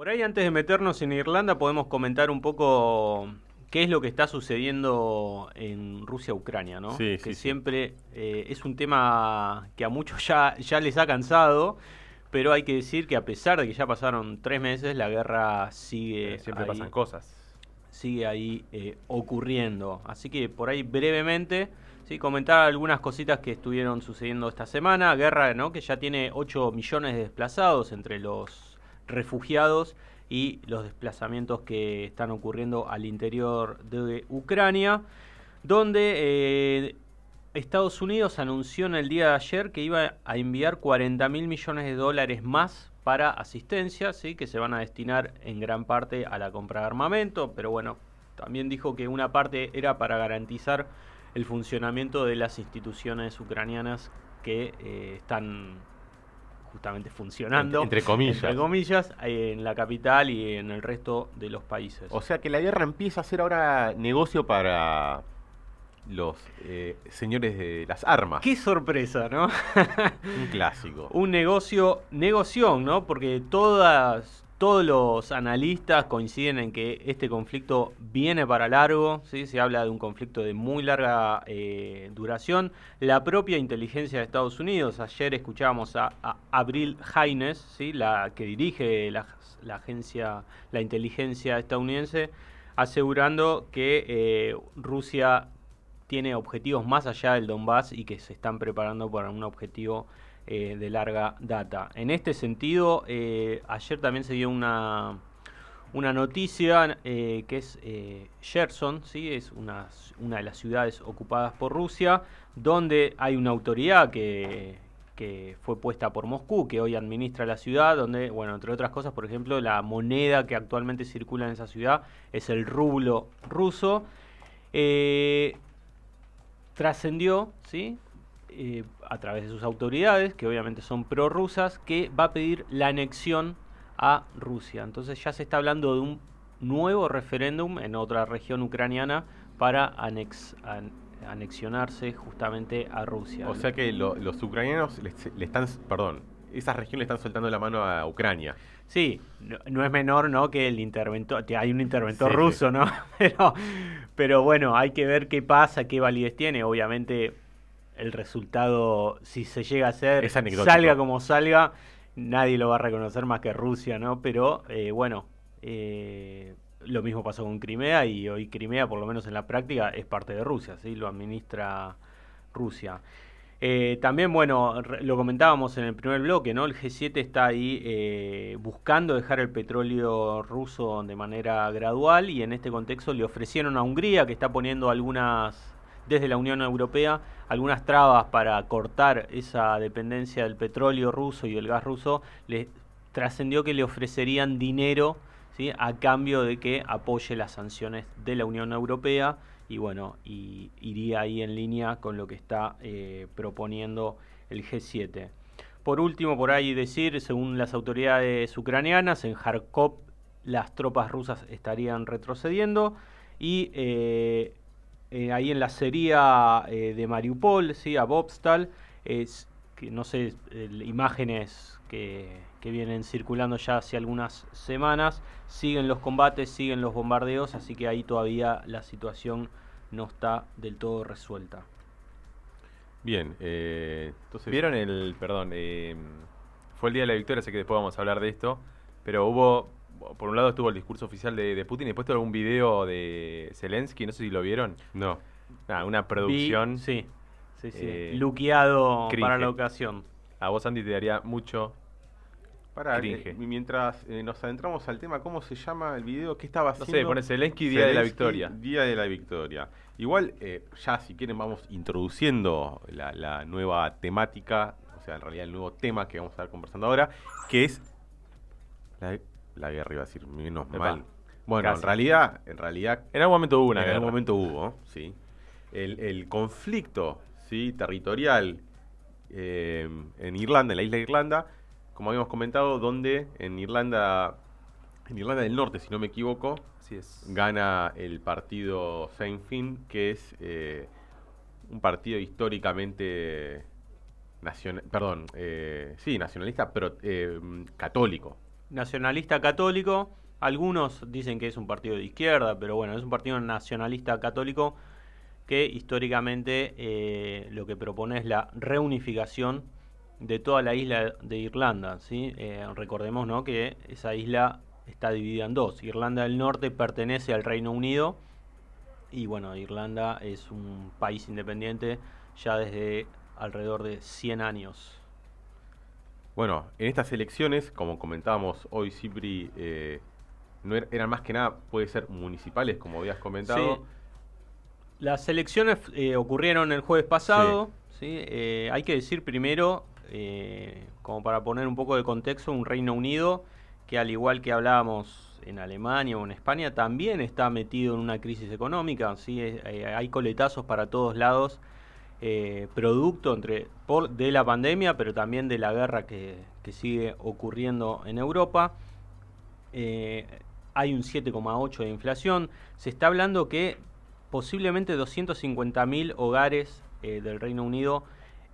Por ahí antes de meternos en Irlanda podemos comentar un poco qué es lo que está sucediendo en Rusia-Ucrania, ¿no? Sí, que sí, siempre eh, es un tema que a muchos ya, ya les ha cansado, pero hay que decir que a pesar de que ya pasaron tres meses, la guerra sigue Siempre ahí, pasan cosas. sigue ahí eh, ocurriendo. Así que por ahí brevemente, sí, comentar algunas cositas que estuvieron sucediendo esta semana. Guerra, ¿no? Que ya tiene 8 millones de desplazados entre los refugiados y los desplazamientos que están ocurriendo al interior de Ucrania, donde eh, Estados Unidos anunció en el día de ayer que iba a enviar 40 mil millones de dólares más para asistencia, ¿sí? que se van a destinar en gran parte a la compra de armamento, pero bueno, también dijo que una parte era para garantizar el funcionamiento de las instituciones ucranianas que eh, están justamente funcionando, Entre- comillas. entre comillas, en la capital y en el resto de los países. O sea que la guerra empieza a ser ahora negocio para los eh, señores de las armas. Qué sorpresa, ¿no? Un clásico. un negocio, negoción, ¿no? Porque todas, todos los analistas coinciden en que este conflicto viene para largo, ¿sí? Se habla de un conflicto de muy larga eh, duración. La propia inteligencia de Estados Unidos, ayer escuchábamos a, a Abril Haines, ¿sí? La que dirige la, la agencia, la inteligencia estadounidense, asegurando que eh, Rusia tiene objetivos más allá del Donbass y que se están preparando para un objetivo eh, de larga data. En este sentido, eh, ayer también se dio una, una noticia eh, que es Gerson, ¿sí? es una, una de las ciudades ocupadas por Rusia, donde hay una autoridad que, que fue puesta por Moscú, que hoy administra la ciudad, donde, bueno, entre otras cosas, por ejemplo, la moneda que actualmente circula en esa ciudad es el rublo ruso. Trascendió, ¿sí? Eh, a través de sus autoridades, que obviamente son prorrusas, que va a pedir la anexión a Rusia. Entonces ya se está hablando de un nuevo referéndum en otra región ucraniana para anex- an- anexionarse justamente a Rusia. O sea que lo- los ucranianos le están, perdón, esas regiones le están soltando la mano a Ucrania. Sí, no, no es menor, ¿no? Que el interventor, que hay un interventor Sí, ruso, ¿no? Pero, pero bueno, hay que ver qué pasa, qué validez tiene. Obviamente, el resultado, si se llega a hacer, salga como salga, nadie lo va a reconocer más que Rusia, ¿no? Pero eh, bueno, eh, lo mismo pasó con Crimea y hoy Crimea, por lo menos en la práctica, es parte de Rusia, ¿sí? Lo administra Rusia. Eh, también, bueno, lo comentábamos en el primer bloque, ¿no? El G7 está ahí eh, buscando dejar el petróleo ruso de manera gradual y en este contexto le ofrecieron a Hungría, que está poniendo algunas, desde la Unión Europea, algunas trabas para cortar esa dependencia del petróleo ruso y del gas ruso, le trascendió que le ofrecerían dinero ¿sí? a cambio de que apoye las sanciones de la Unión Europea y bueno, y iría ahí en línea con lo que está eh, proponiendo el G7. Por último, por ahí decir, según las autoridades ucranianas, en Kharkov las tropas rusas estarían retrocediendo y eh, eh, ahí en la sería de Mariupol, ¿sí? a Bobstal, es, que no sé, imágenes que, que vienen circulando ya hace algunas semanas, siguen los combates, siguen los bombardeos, así que ahí todavía la situación no está del todo resuelta. Bien, eh, entonces... ¿Vieron el, perdón, eh, fue el Día de la Victoria, sé que después vamos a hablar de esto, pero hubo, por un lado estuvo el discurso oficial de, de Putin y después tuvo algún video de Zelensky, no sé si lo vieron. No. Nada, una producción. Vi- sí, sí, sí. eh, Luqueado para la ocasión. A vos, Andy, te daría mucho Para, Cringe. mientras eh, nos adentramos al tema, ¿cómo se llama el video? ¿Qué estaba No haciendo? sé, pone Zelensky Día de la Victoria. Día de la Victoria. Igual, eh, ya si quieren, vamos introduciendo la, la nueva temática, o sea, en realidad el nuevo tema que vamos a estar conversando ahora, que es la, la guerra, iba a decir, menos Epa, mal. Bueno, casi. en realidad, en realidad En algún momento hubo una en guerra. algún momento hubo, sí. El, el conflicto ¿sí? territorial eh, en Irlanda, en la isla de Irlanda, como habíamos comentado, donde en Irlanda en Irlanda del Norte, si no me equivoco, es. gana el partido Sinn Féin, que es eh, un partido históricamente nacional, perdón, eh, sí, nacionalista, pero eh, católico. Nacionalista católico, algunos dicen que es un partido de izquierda, pero bueno, es un partido nacionalista católico que históricamente lo que propone es la reunificación de toda la isla de Irlanda. ¿sí? recordemos ¿no? que esa isla está dividida en dos. Irlanda del Norte pertenece al Reino Unido y bueno, Irlanda es un país independiente ya desde alrededor de 100 años. Bueno, en estas elecciones, como comentábamos hoy, Cipri, eh, no er-, eran más que nada, puede ser municipales, como habías comentado. Las elecciones eh, ocurrieron el jueves pasado. Sí. Eh, hay que decir primero, como para poner un poco de contexto, un Reino Unido que al igual que hablábamos en Alemania o en España, también está metido en una crisis económica, ¿sí? Eh, hay coletazos para todos lados, eh, producto entre, de la pandemia, pero también de la guerra que, sigue ocurriendo en Europa. Eh, hay un 7,8 de inflación. Se está hablando que posiblemente 250.000 hogares del Reino Unido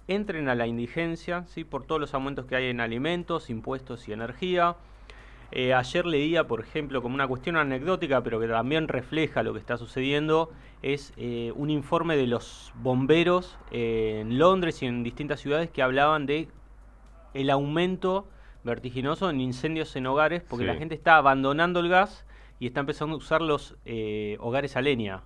entren a la indigencia, ¿sí? por todos los aumentos que hay en alimentos, impuestos y energía. Eh, ayer leía, por ejemplo, como una cuestión anecdótica, pero que también refleja lo que está sucediendo, es eh, un informe de los bomberos eh, en Londres y en distintas ciudades que hablaban de el aumento vertiginoso en incendios en hogares, porque la gente está abandonando el gas y está empezando a usar los hogares a leña.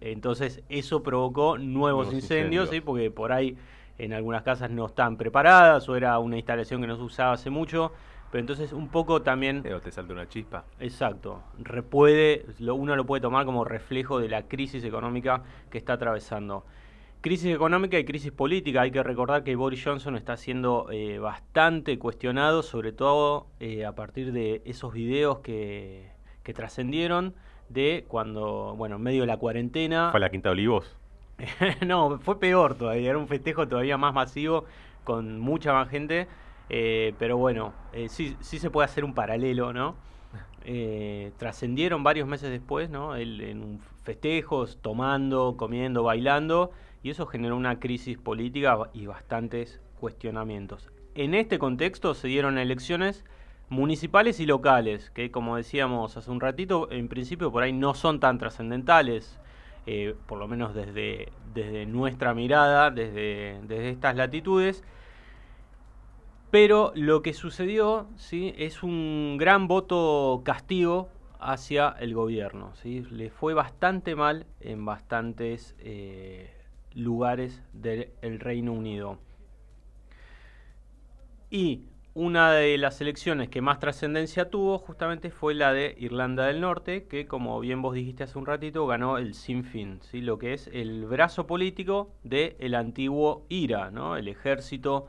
Entonces eso provocó nuevos, incendios, ¿sí? porque por ahí en algunas casas no están preparadas o era una instalación que no se usaba hace mucho. Pero entonces un poco también... Pero te salta una chispa. Exacto. Puede, lo, uno lo puede tomar como reflejo de la crisis económica que está atravesando. Crisis económica y crisis política. Hay que recordar que Boris Johnson está siendo eh, bastante cuestionado, sobre todo eh, a partir de esos videos que, que trascendieron de cuando, bueno, en medio de la cuarentena... Fue la Quinta de Olivos. no, fue peor todavía, era un festejo todavía más masivo, con mucha más gente. Eh, pero bueno, eh, sí, sí se puede hacer un paralelo, ¿no? Eh, trascendieron varios meses después, ¿no? en un festejos, tomando, comiendo, bailando, y eso generó una crisis política y bastantes cuestionamientos. En este contexto se dieron elecciones municipales y locales, que como decíamos hace un ratito, en principio por ahí no son tan trascendentales, por lo menos desde, desde nuestra mirada, desde, desde estas latitudes. Pero lo que sucedió ¿sí? es un gran voto castigo hacia el gobierno. ¿sí? Le fue bastante mal en bastantes eh, lugares del Reino Unido. Y una de las elecciones que más trascendencia tuvo justamente fue la de Irlanda del Norte, que como bien vos dijiste hace un ratito, ganó el Sinn Féin, ¿sí? lo que es el brazo político del antiguo IRA, ¿no? el ejército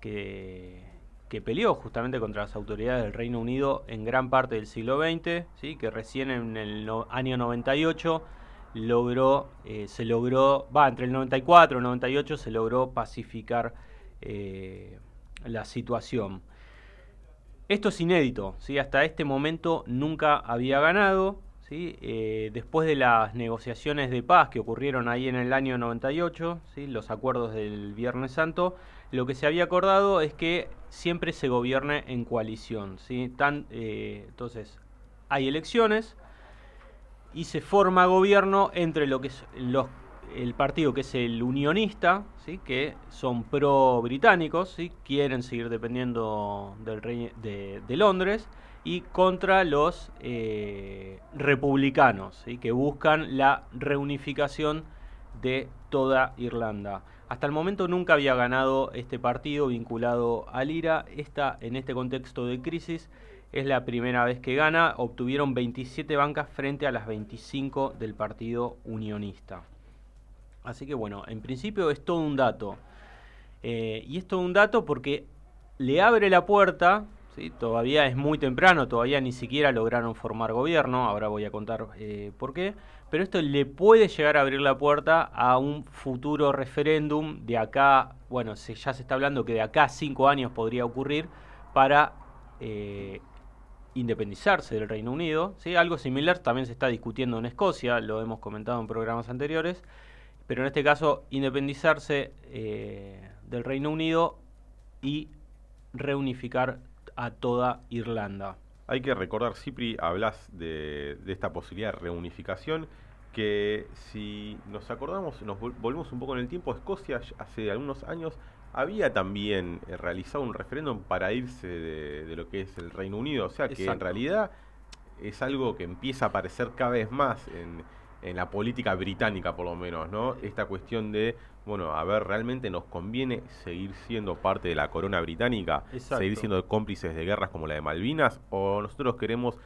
que, que peleó justamente contra las autoridades del Reino Unido en gran parte del siglo XX, ¿sí? que recién en el año 98 logró, eh, se logró, va, entre el 94 y el 98 se logró pacificar eh, la situación. Esto es inédito, ¿sí? hasta este momento nunca había ganado, ¿sí? Eh, después de las negociaciones de paz que ocurrieron ahí en el año 98, ¿sí? los acuerdos del Viernes Santo, lo que se había acordado es que siempre se gobierne en coalición. ¿sí? Tan, eh, entonces, hay elecciones y se forma gobierno entre lo que es los, el partido que es el unionista, ¿sí? que son pro-británicos, ¿sí? quieren seguir dependiendo del rey de, Londres, y contra los eh, republicanos, ¿sí? que buscan la reunificación de toda Irlanda. Hasta el momento nunca había ganado este partido vinculado al IRA. Esta, en este contexto de crisis, es la primera vez que gana. Obtuvieron 27 bancas frente a las 25 del Partido Unionista. Así que bueno, en principio es todo un dato. Eh, y es todo un dato porque le abre la puerta, ¿sí? todavía es muy temprano, todavía ni siquiera lograron formar gobierno, ahora voy a contar eh, por qué, pero esto le puede llegar a abrir la puerta a un futuro referéndum de acá, bueno, se, ya se está hablando que de acá cinco años podría ocurrir para eh, independizarse del Reino Unido. ¿sí? Algo similar también se está discutiendo en Escocia, lo hemos comentado en programas anteriores, pero en este caso independizarse eh, del Reino Unido y reunificar a toda Irlanda. Hay que recordar, Cipri, hablas de, de esta posibilidad de reunificación que si nos acordamos, nos volvemos un poco en el tiempo, Escocia hace algunos años había también eh, realizado un referéndum para irse de, lo que es el Reino Unido. O sea que en realidad es algo que empieza a aparecer cada vez más en, la política británica, por lo menos, ¿no? Esta cuestión de, bueno, a ver, ¿realmente nos conviene seguir siendo parte de la corona británica? ¿Seguir siendo cómplices de guerras como la de Malvinas? ¿O nosotros queremos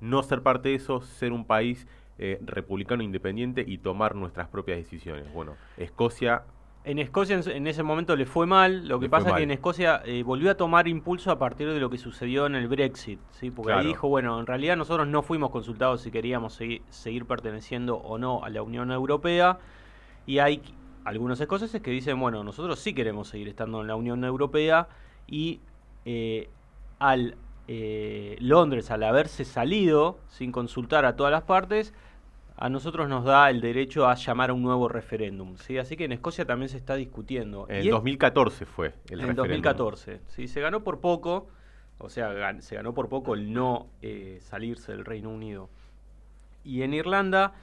no ser parte de eso, ser un país eh, republicano independiente y tomar nuestras propias decisiones? Bueno, Escocia en Escocia en, ese momento le fue mal, lo que pasa es que en Escocia eh, volvió a tomar impulso a partir de lo que sucedió en el Brexit, ¿sí? porque ahí dijo, bueno, en realidad nosotros no fuimos consultados si queríamos seguir, perteneciendo o no a la Unión Europea, y hay algunos escoceses que dicen, bueno, nosotros sí queremos seguir estando en la Unión Europea, y eh, al eh, Londres, al haberse salido sin consultar a todas las partes, a nosotros nos da el derecho a llamar a un nuevo referéndum. ¿sí? Así que en Escocia también se está discutiendo. En 2014 fue el en 2014, sí, se ganó por poco, o sea, se ganó por poco el no eh, salirse del Reino Unido. Y en Irlanda,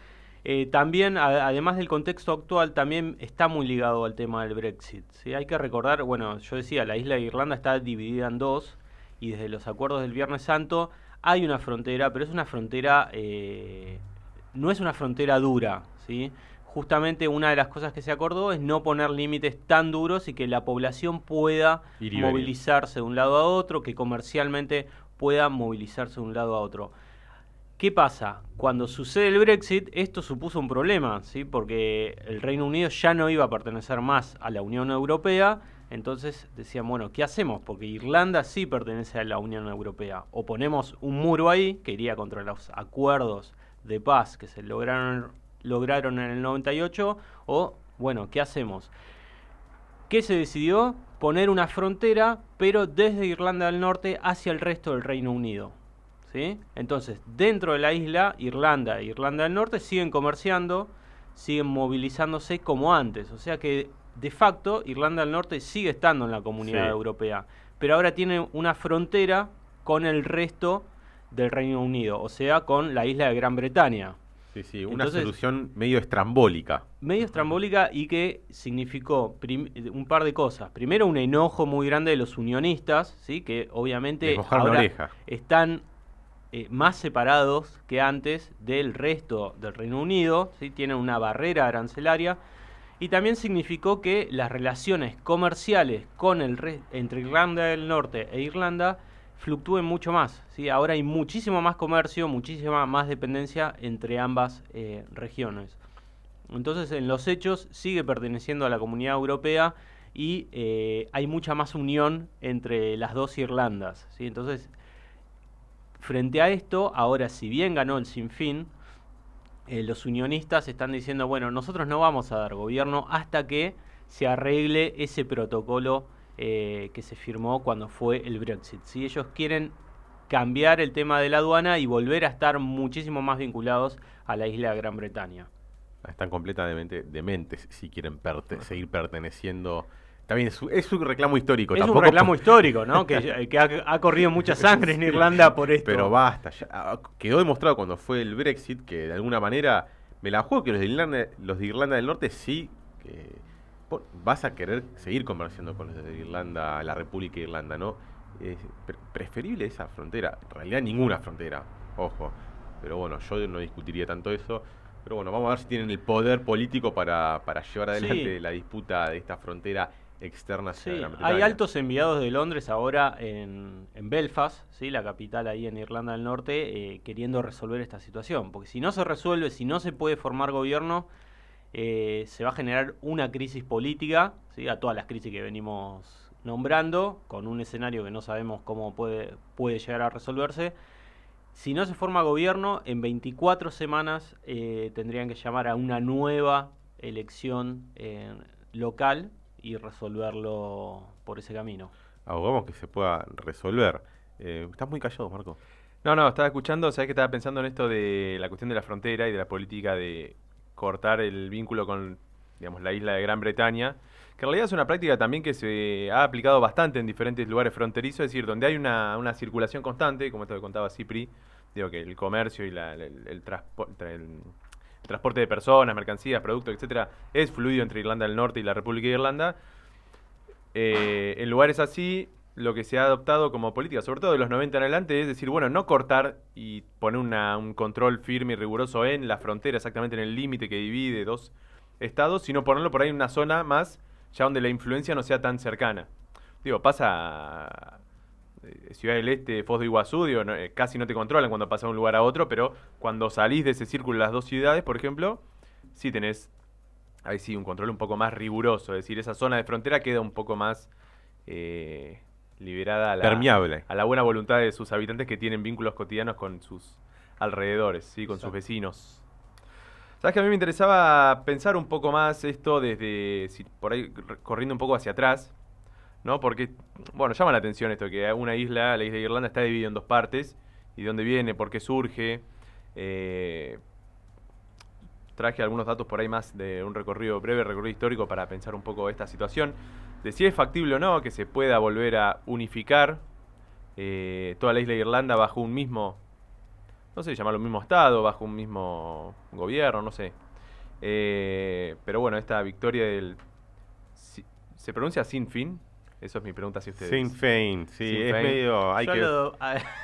eh, también, además del contexto actual, también está muy ligado al tema del Brexit. ¿sí? Hay que recordar, bueno, yo decía, la isla de Irlanda está dividida en dos, y desde los acuerdos del Viernes Santo hay una frontera, pero es una frontera... Eh, no es una frontera dura, ¿sí? Justamente una de las cosas que se acordó es no poner límites tan duros y que la población pueda movilizarse de un lado a otro, que comercialmente pueda movilizarse de un lado a otro. ¿Qué pasa? Cuando sucede el Brexit, esto supuso un problema, ¿sí? porque el Reino Unido ya no iba a pertenecer más a la Unión Europea, entonces decían, bueno, ¿qué hacemos? Porque Irlanda sí pertenece a la Unión Europea. O ponemos un muro ahí, que iría contra los acuerdos de paz que se lograron, lograron en el 98 o, bueno, ¿qué hacemos? ¿Qué se decidió? Poner una frontera, pero desde Irlanda del Norte hacia el resto del Reino Unido. ¿sí? Entonces, dentro de la isla, Irlanda e Irlanda del Norte siguen comerciando, siguen movilizándose como antes. O sea que, de facto, Irlanda del Norte sigue estando en la comunidad europea, pero ahora tiene una frontera con el resto del Reino Unido, o sea, con la isla de Gran Bretaña. Sí, sí, una solución medio estrambólica. Medio estrambólica y que significó un par de cosas. Primero, un enojo muy grande de los unionistas, ¿sí? que obviamente ahora están eh, más separados que antes del resto del Reino Unido, ¿sí? tienen una barrera arancelaria. Y también significó que las relaciones comerciales con el entre Irlanda del Norte e Irlanda fluctúen mucho más. ¿sí? Ahora hay muchísimo más comercio, muchísima más dependencia entre ambas eh, regiones. Entonces, en los hechos sigue perteneciendo a la comunidad europea y eh, hay mucha más unión entre las dos Irlandas. ¿sí? Entonces, frente a esto, ahora si bien ganó el Sinfín, eh, los unionistas están diciendo, bueno, nosotros no vamos a dar gobierno hasta que se arregle ese protocolo eh, que se firmó cuando fue el Brexit. Si ellos quieren cambiar el tema de la aduana y volver a estar muchísimo más vinculados a la isla de Gran Bretaña. Están completamente dementes si quieren seguir perteneciendo. También es, es un reclamo histórico. Es un reclamo histórico, ¿no? que, ha, corrido mucha sangre en Irlanda por esto. Pero basta. Ah, quedó demostrado cuando fue el Brexit que de alguna manera me la juego que los de Irlanda, los de Irlanda del Norte sí que vas a querer seguir comerciando con los de Irlanda, la República de Irlanda, ¿no? Es preferible esa frontera, en realidad ninguna frontera, ojo. Pero bueno, yo no discutiría tanto eso. Pero bueno, vamos a ver si tienen el poder político para, para llevar adelante la disputa de esta frontera externa sí. Hay altos enviados de Londres ahora en, en, Belfast, ¿sí? la capital ahí en Irlanda del Norte, eh, queriendo resolver esta situación. Porque si no se resuelve, si no se puede formar gobierno, eh, se va a generar una crisis política, ¿sí? a todas las crisis que venimos nombrando, con un escenario que no sabemos cómo puede, puede llegar a resolverse. Si no se forma gobierno, en 24 semanas eh, tendrían que llamar a una nueva elección eh, local y resolverlo por ese camino. Abogamos que se pueda resolver. estás muy callado, Marco. No, no, estaba escuchando, sabes que estaba pensando en esto de la cuestión de la frontera y de la política de cortar el vínculo con, digamos, la isla de Gran Bretaña, que en realidad es una práctica también que se ha aplicado bastante en diferentes lugares fronterizos, es decir, donde hay una, una circulación constante, como esto que contaba Cipri, digo que el comercio y el, transporte de personas, mercancías, productos, etcétera, es fluido entre Irlanda del Norte y la República de Irlanda. Eh, en lugares así, lo que se ha adoptado como política, sobre todo de los 90 en adelante, es decir, bueno, no cortar y poner un control firme y riguroso en la frontera, exactamente en el límite que divide dos estados, sino ponerlo por ahí en una zona más, ya donde la influencia no sea tan cercana. Digo, pasa eh, Ciudad del Este, Foz de Iguazú, eh, casi no te controlan cuando pasas de un lugar a otro, pero cuando salís de ese círculo de las dos ciudades, por ejemplo, sí tenés, ahí sí, un control un poco más riguroso, es decir, esa zona de frontera queda un poco más... Eh, liberada a la, Permeable. a la buena voluntad de sus habitantes que tienen vínculos cotidianos con sus alrededores, ¿sí? con sus vecinos. Sabes que a mí me interesaba pensar un poco más esto desde, por ahí corriendo un poco hacia atrás, ¿no? Porque, bueno, llama la atención esto, que una isla, la isla de Irlanda, está dividida en dos partes, y de dónde viene, por qué surge. Eh, traje algunos datos por ahí más de un recorrido, breve recorrido histórico para pensar un poco esta situación de si es factible o no que se pueda volver a unificar eh, toda la isla de Irlanda bajo un mismo, no sé, llamarlo mismo Estado, bajo un mismo gobierno, no sé. Eh, pero bueno, esta victoria del... ¿Se pronuncia sin fin? Eso es mi pregunta si ustedes. Sin Fein, sí, es medio. Hay que,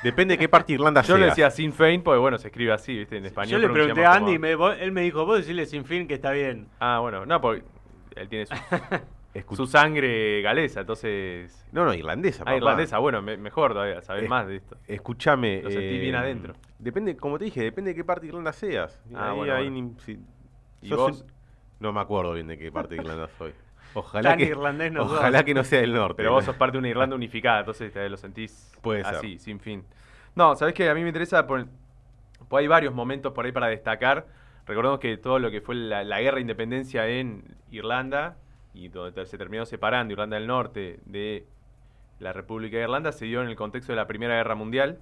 depende de qué parte de Irlanda Yo le decía Sin Fein porque, bueno, se escribe así, ¿viste? En español. Yo le pregunté a Andy y él me dijo, vos decirle Sin Fin que está bien. Ah, bueno, no, porque él tiene su, su sangre galesa, entonces. No, no, irlandesa. Ah, irlandesa, bueno, mejor todavía, sabes más de esto. Escúchame. Lo sentí bien eh, adentro. Depende, como te dije, depende de qué parte de Irlanda seas. Ah, ahí, bueno, ¿Y vos? No me acuerdo bien de qué parte de Irlanda soy. Ojalá que, irlandés no ojalá que no sea del norte. Pero vos sos parte de una Irlanda unificada, entonces te lo sentís así, sin fin. No, ¿sabés que A mí me interesa, por, pues hay varios momentos por ahí para destacar. Recordemos que todo lo que fue la, la guerra de independencia en Irlanda y donde se terminó separando Irlanda del Norte de la República de Irlanda se dio en el contexto de la Primera Guerra Mundial,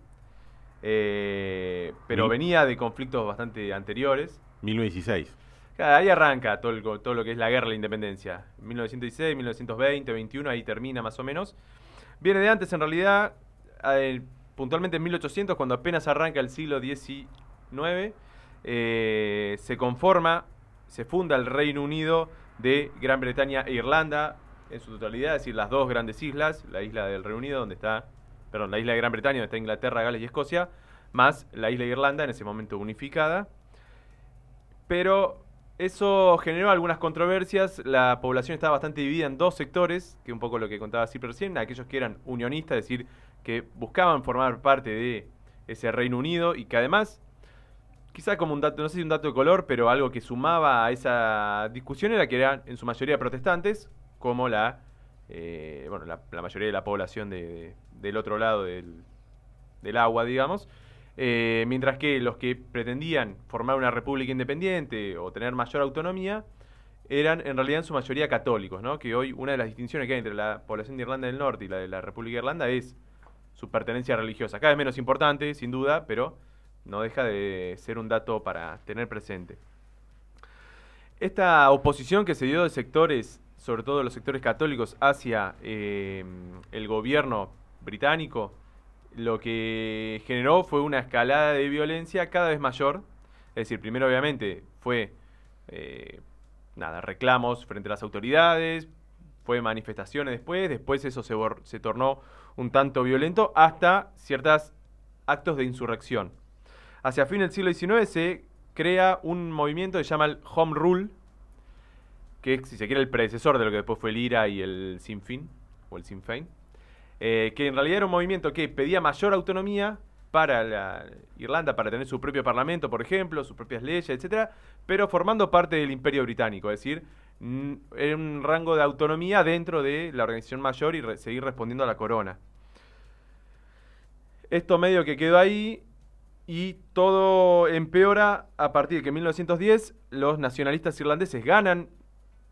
eh, pero venía de conflictos bastante anteriores. 1916. Ahí arranca todo, todo lo que es la guerra de la independencia. 1916, 1920, 21, ahí termina más o menos. Viene de antes, en realidad, eh, puntualmente en 1800, cuando apenas arranca el siglo XIX, eh, se conforma, se funda el Reino Unido de Gran Bretaña e Irlanda en su totalidad, es decir, las dos grandes islas, la isla del Reino Unido, donde está, perdón, la isla de Gran Bretaña, donde está Inglaterra, Gales y Escocia, más la isla de Irlanda, en ese momento unificada. Pero eso generó algunas controversias, la población estaba bastante dividida en dos sectores, que un poco lo que contaba así recién, aquellos que eran unionistas, es decir, que buscaban formar parte de ese Reino Unido y que además quizá como un dato, no sé si un dato de color, pero algo que sumaba a esa discusión era que eran en su mayoría protestantes, como la, eh, bueno, la, mayoría de la población del otro lado del, agua, digamos. Eh, mientras que los que pretendían formar una república independiente o tener mayor autonomía eran en realidad en su mayoría católicos, ¿no? Que hoy una de las distinciones que hay entre la población de Irlanda del Norte y la de la República de Irlanda es su pertenencia religiosa. Cada vez menos importante, sin duda, pero no deja de ser un dato para tener presente. Esta oposición que se dio de sectores, sobre todo de los sectores católicos, hacia eh, el gobierno británico, lo que generó fue una escalada de violencia cada vez mayor. Es decir, primero obviamente fue eh, nada, reclamos frente a las autoridades, fue manifestaciones después, después eso se, se tornó un tanto violento hasta ciertos actos de insurrección hacia fin del siglo XIX se crea un movimiento que se llama el Home Rule, que es, si se quiere, el predecesor de lo que después fue el IRA y el Sinn Féin, o el Sinn eh, que en realidad era un movimiento que pedía mayor autonomía para la Irlanda, para tener su propio parlamento, por ejemplo, sus propias leyes, etcétera, pero formando parte del Imperio Británico, es decir, en un rango de autonomía dentro de la organización mayor y seguir respondiendo a la corona. Esto medio que quedó ahí y todo empeora a partir de que en 1910 los nacionalistas irlandeses ganan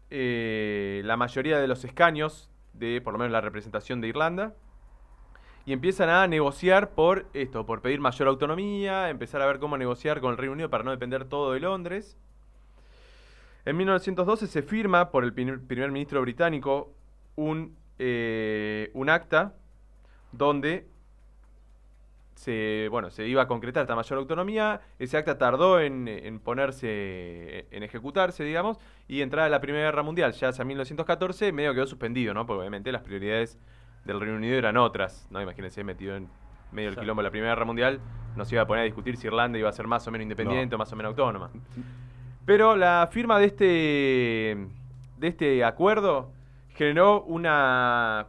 eh, la mayoría de los escaños de por lo menos la representación de Irlanda y empiezan a negociar por esto, por pedir mayor autonomía, empezar a ver cómo negociar con el Reino Unido para no depender todo de Londres. En 1912 se firma por el primer ministro británico un, eh, un acta donde se, bueno, se iba a concretar esta mayor autonomía. Ese acta tardó en, ponerse, en ejecutarse, digamos, y entrada la Primera Guerra Mundial, ya hacia 1914, medio quedó suspendido, ¿no? Porque obviamente las prioridades del Reino Unido eran otras, ¿no? Imagínense metido en medio del quilombo de la Primera Guerra Mundial, no se iba a poner a discutir si Irlanda iba a ser más o menos independiente o más o menos autónoma. Pero la firma de este, de este acuerdo generó una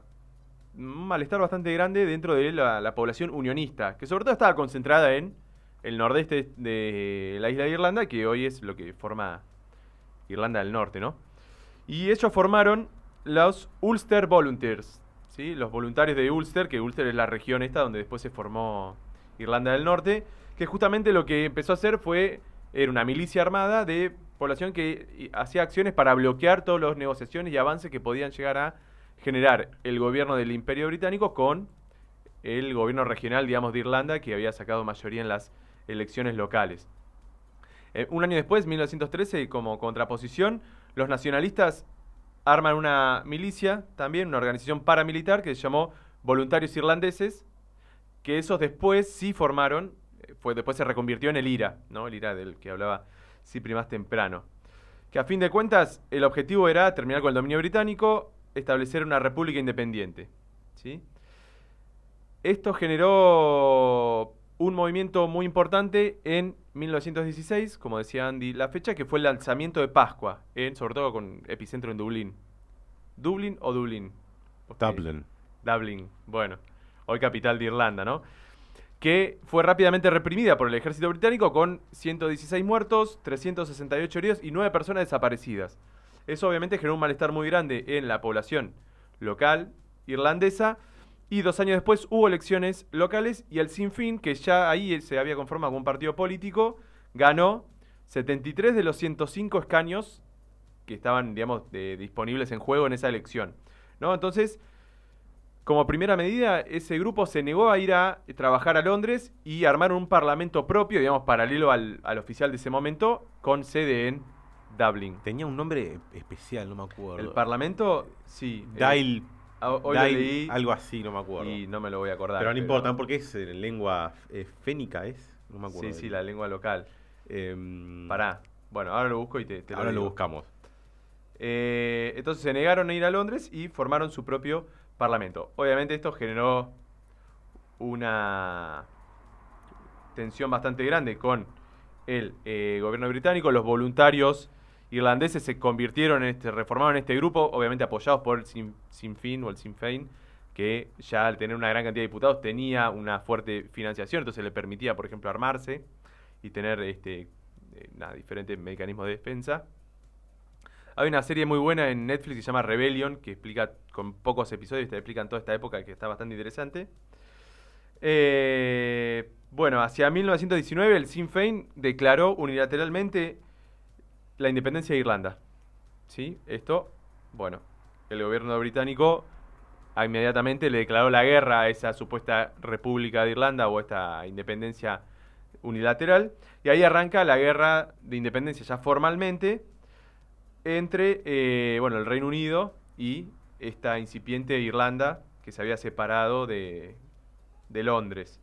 un malestar bastante grande dentro de la, población unionista, que sobre todo estaba concentrada en el nordeste de la isla de Irlanda, que hoy es lo que forma Irlanda del Norte, ¿no? Y ellos formaron los Ulster Volunteers, ¿sí? Los voluntarios de Ulster, que Ulster es la región esta donde después se formó Irlanda del Norte, que justamente lo que empezó a hacer fue, era una milicia armada de población que hacía acciones para bloquear todas las negociaciones y avances que podían llegar a generar el gobierno del Imperio Británico con el gobierno regional, digamos, de Irlanda, que había sacado mayoría en las elecciones locales. Eh, un año después, 1913, como contraposición, los nacionalistas arman una milicia, también una organización paramilitar que se llamó Voluntarios Irlandeses, que esos después sí formaron, eh, fue, después se reconvirtió en el IRA, ¿no? el IRA del que hablaba Cipri más temprano. Que a fin de cuentas el objetivo era terminar con el dominio británico, establecer una república independiente. ¿sí? Esto generó un movimiento muy importante en 1916, como decía Andy, la fecha que fue el lanzamiento de Pascua, en, sobre todo con epicentro en Dublín. ¿Dublín o Dublín? Dublin. Dublin, bueno, hoy capital de Irlanda, ¿no? Que fue rápidamente reprimida por el ejército británico con 116 muertos, 368 heridos y 9 personas desaparecidas. Eso obviamente generó un malestar muy grande en la población local irlandesa. Y dos años después hubo elecciones locales y el Sinn Féin, que ya ahí se había conformado como un partido político, ganó 73 de los 105 escaños que estaban, digamos, disponibles en juego en esa elección. ¿no? Entonces, como primera medida, ese grupo se negó a ir a trabajar a Londres y armar un parlamento propio, digamos, paralelo al, al oficial de ese momento, con sede en Dublin. Tenía un nombre especial, no me acuerdo. El Parlamento, sí. Dail. Eh, algo así, no me acuerdo. Y no me lo voy a acordar. Pero no importa, porque es en lengua eh, fénica, ¿es? No me acuerdo. Sí, sí, la lengua local. Eh, Pará. Bueno, ahora lo busco y te, ahora lo, buscamos. Eh, entonces se negaron a ir a Londres y formaron su propio parlamento. Obviamente esto generó una tensión bastante grande con el gobierno británico, los voluntarios irlandeses se convirtieron en este, reformaron este grupo, obviamente apoyados por el Sinn, Féin o el Sinn Féin, que ya al tener una gran cantidad de diputados tenía una fuerte financiación, entonces le permitía, por ejemplo, armarse y tener este, eh, diferentes mecanismos de defensa. Hay una serie muy buena en Netflix que se llama Rebellion, que explica con pocos episodios, te explican toda esta época que está bastante interesante. Eh, bueno, hacia 1919 el Sinn Féin declaró unilateralmente la independencia de Irlanda. ¿Sí? Esto, bueno, el gobierno británico inmediatamente le declaró la guerra a esa supuesta República de Irlanda o esta independencia unilateral. Y ahí arranca la guerra de independencia ya formalmente entre eh, bueno, el Reino Unido y esta incipiente Irlanda que se había separado de, de Londres.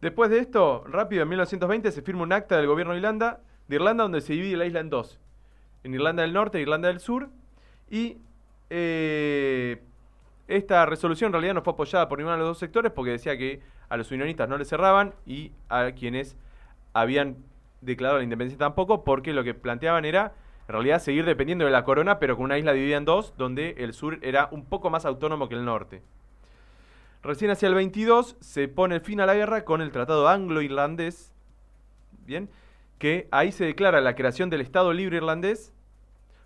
Después de esto, rápido, en 1920 se firma un acta del gobierno de Irlanda de Irlanda donde se divide la isla en dos. En Irlanda del Norte e Irlanda del Sur. Y eh, esta resolución en realidad no fue apoyada por ninguno de los dos sectores porque decía que a los unionistas no les cerraban y a quienes habían declarado la independencia tampoco porque lo que planteaban era en realidad seguir dependiendo de la corona pero con una isla dividida en dos donde el sur era un poco más autónomo que el norte. Recién hacia el 22 se pone fin a la guerra con el Tratado Anglo-Irlandés, bien, que ahí se declara la creación del Estado Libre Irlandés,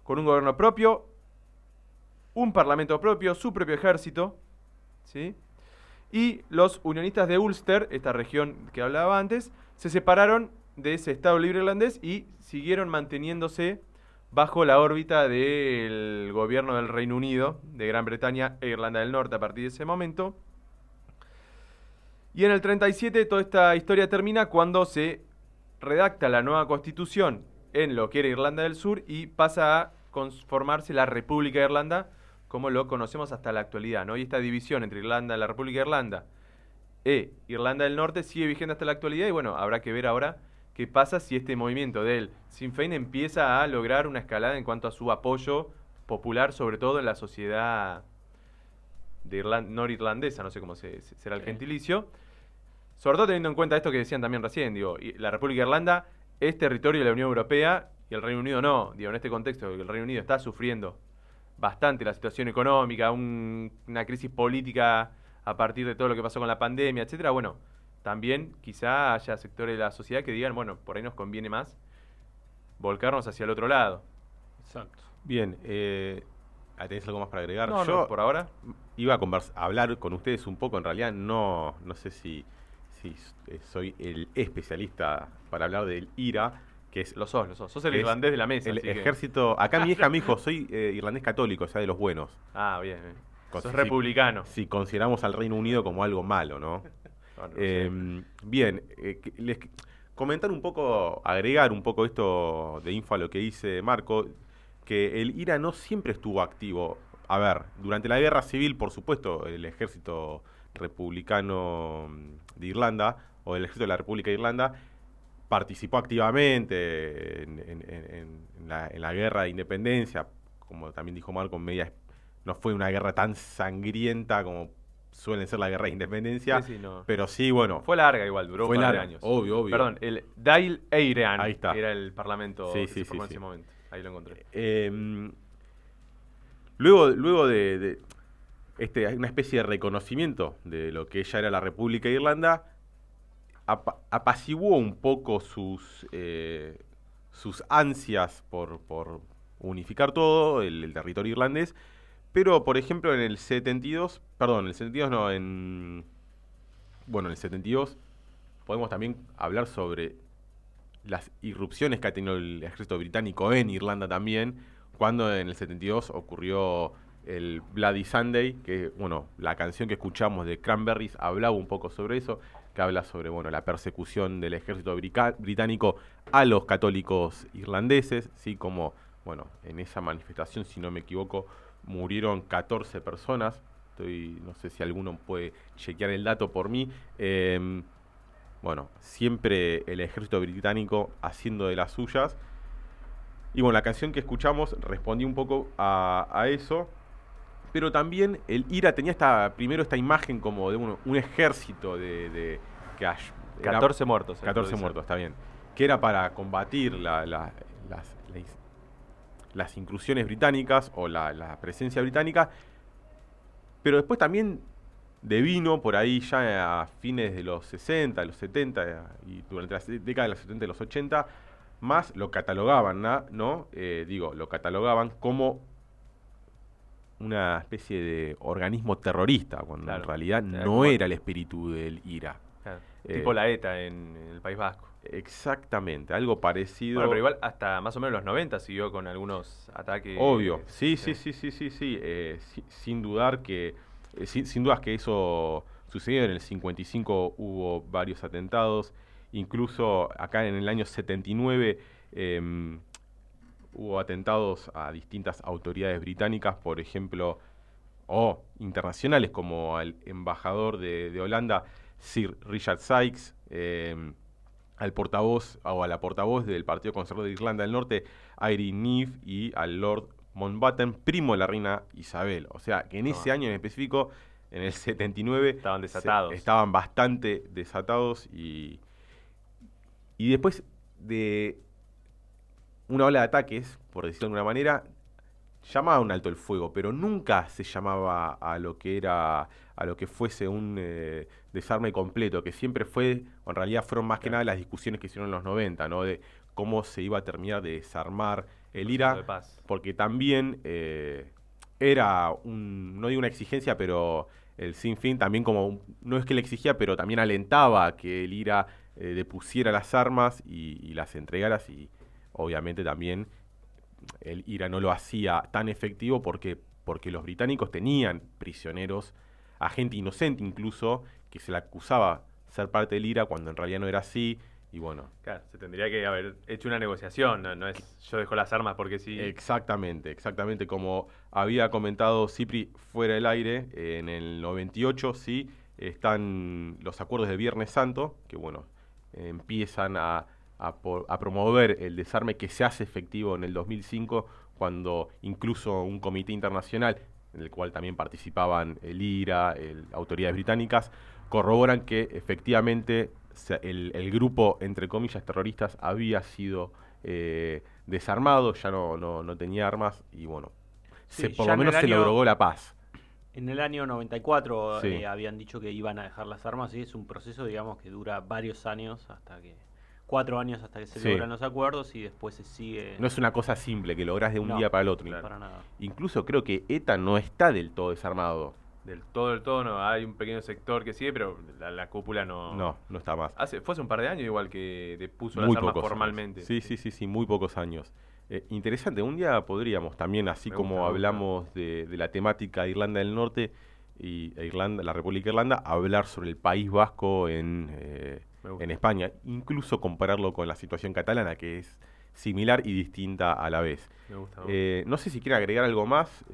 con un gobierno propio, un parlamento propio, su propio ejército, ¿sí? Y los unionistas de Ulster, esta región que hablaba antes, se separaron de ese Estado Libre Irlandés y siguieron manteniéndose bajo la órbita del gobierno del Reino Unido, de Gran Bretaña e Irlanda del Norte a partir de ese momento. Y en el 37 toda esta historia termina cuando se redacta la nueva constitución en lo que era Irlanda del Sur y pasa a conformarse la República de Irlanda como lo conocemos hasta la actualidad, ¿no? Y esta división entre Irlanda, la República de Irlanda e Irlanda del Norte sigue vigente hasta la actualidad y bueno, habrá que ver ahora qué pasa si este movimiento del Sinn Féin empieza a lograr una escalada en cuanto a su apoyo popular, sobre todo en la sociedad de norirlandesa, no sé cómo será el gentilicio. Sobre todo teniendo en cuenta esto que decían también recién, digo, la República de Irlanda es territorio de la Unión Europea y el Reino Unido no. Digo, en este contexto, el Reino Unido está sufriendo bastante la situación económica, una crisis política a partir de todo lo que pasó con la pandemia, etcétera. Bueno, también quizá haya sectores de la sociedad que digan, bueno, por ahí nos conviene más volcarnos hacia el otro lado. Exacto. Bien, eh, ¿tenés algo más para agregar? Yo por ahora iba a, a hablar con ustedes un poco, en realidad no, no sé si eh, soy el especialista para hablar del IRA, que es... Lo sos, lo sos. Sos el irlandés de la mesa. El ejército... Acá mi hija me dijo, soy eh, irlandés católico, o sea, de los buenos. Ah, bien. sos republicano. Si consideramos al Reino Unido como algo malo, ¿no? Em, bien, eh, les comentar un poco, agregar un poco esto de info a lo que dice Marco, que el IRA no siempre estuvo activo. A ver, durante la guerra civil, por supuesto, el ejército republicano mm, de Irlanda, o el ejército de la República de Irlanda, participó activamente en, la, guerra de independencia, como también dijo Marco, media, no fue una guerra tan sangrienta como suelen ser la guerra de independencia, pero sí, bueno. Fue larga igual, duró fue un años. Obvio, obvio. Perdón, el Dáil Eirean Ahí está. era el parlamento sí, sí, sí, en ese momento. Ahí lo encontré. Em, luego luego de, este, una especie de reconocimiento de lo que ya era la República de Irlanda, apaciguó un poco sus, eh, sus ansias por, unificar todo, el, territorio irlandés, pero por ejemplo en el 72, perdón, en el 72 no, en... Bueno, en el 72 podemos también hablar sobre las irrupciones que ha tenido el ejército británico en Irlanda también, cuando en el 72 ocurrió el Bloody Sunday, que bueno, la canción que escuchamos de Cranberries hablaba un poco sobre eso, que habla sobre bueno, la persecución del ejército británico a los católicos irlandeses, ¿sí? como bueno, en esa manifestación, si no me equivoco, murieron 14 personas, Estoy, no sé si alguno puede chequear el dato por mí. Em, bueno, siempre el ejército británico haciendo de las suyas. Y bueno, la canción que escuchamos respondía un poco a eso pero también el IRA tenía esta primero esta imagen como de un, ejército de, de que 14 muertos. 14 muertos, está bien. Que era para combatir las, las, inclusiones británicas o la, presencia británica. Pero después también devino por ahí ya a fines de los 60, de los 70 y durante la década de los 70 y los 80, más lo catalogaban, ¿no? Eh, digo, lo catalogaban como una especie de organismo terrorista, cuando en realidad no era el espíritu del IRA. tipo eh, la ETA en, el País Vasco. Exactamente, algo parecido. Bueno, pero igual hasta más o menos los 90 siguió con algunos ataques. Obvio, sí, sí, sí, sí, sí, sí. Eh, sin dudar que, eh, sin, dudas que eso sucedió. En el 55 hubo varios atentados. Incluso acá en el año 79 hubo atentados a distintas autoridades británicas, por ejemplo, o internacionales, como al embajador de, Holanda, Sir Richard Sykes, em, al portavoz o a la portavoz del Partido Conservador de Irlanda del Norte, Irene Neave, y al Lord Mountbatten, primo de la reina Isabel. O sea, que en ese año en específico, en el 79, estaban desatados. estaban bastante desatados y, y después de una ola de ataques, por decirlo de alguna manera, llamaba un alto el fuego, pero nunca se llamaba a lo que era, a lo que fuese un eh, desarme completo, que siempre fue, o en realidad fueron más que nada las discusiones que hicieron en los 90, ¿no? De cómo se iba a terminar de desarmar el IRA, porque también eh, era un, no digo una exigencia, pero el Sin Fin también como, no es que le exigía, pero también alentaba que el IRA eh, depusiera las armas y, y las entregara y obviamente también el IRA no lo hacía tan efectivo porque, porque los británicos tenían prisioneros, a gente inocente incluso, que se le acusaba ser parte del IRA cuando en realidad no era así. Y bueno. Claro, se tendría que haber hecho una negociación, no, es yo dejo las armas porque sí. Exactamente, exactamente como había comentado Cipri fuera del aire, en el 98 sí están los acuerdos de Viernes Santo, que bueno, empiezan a, a, promover el desarme que se hace efectivo en el 2005, cuando incluso un comité internacional, en el cual también participaban el IRA, el, autoridades británicas, corroboran que efectivamente el, grupo, entre comillas, terroristas había sido eh, desarmado, ya no, no, tenía armas y bueno, se, por lo menos se logró la paz. En el año 94 eh, habían dicho que iban a dejar las armas y es un proceso, digamos, que dura varios años hasta que cuatro años hasta que se logran los acuerdos y después se sigue. No es una cosa simple que logras de un día para el otro. Para nada. Incluso creo que ETA no está del todo desarmado. Del todo, del todo no. Hay un pequeño sector que sigue, pero la, cúpula no. No, no está más. Hace, fue hace un par de años igual que puso las armas formalmente. Sí, sí, sí, sí, muy pocos años. Eh, interesante, un día podríamos también, así como hablamos de, la temática de Irlanda del Norte y e Irlanda, la República de Irlanda, hablar sobre el País Vasco en, eh, en España, incluso compararlo con la situación catalana, que es similar y distinta a la vez. Me gusta, eh, no sé si quiere agregar algo más.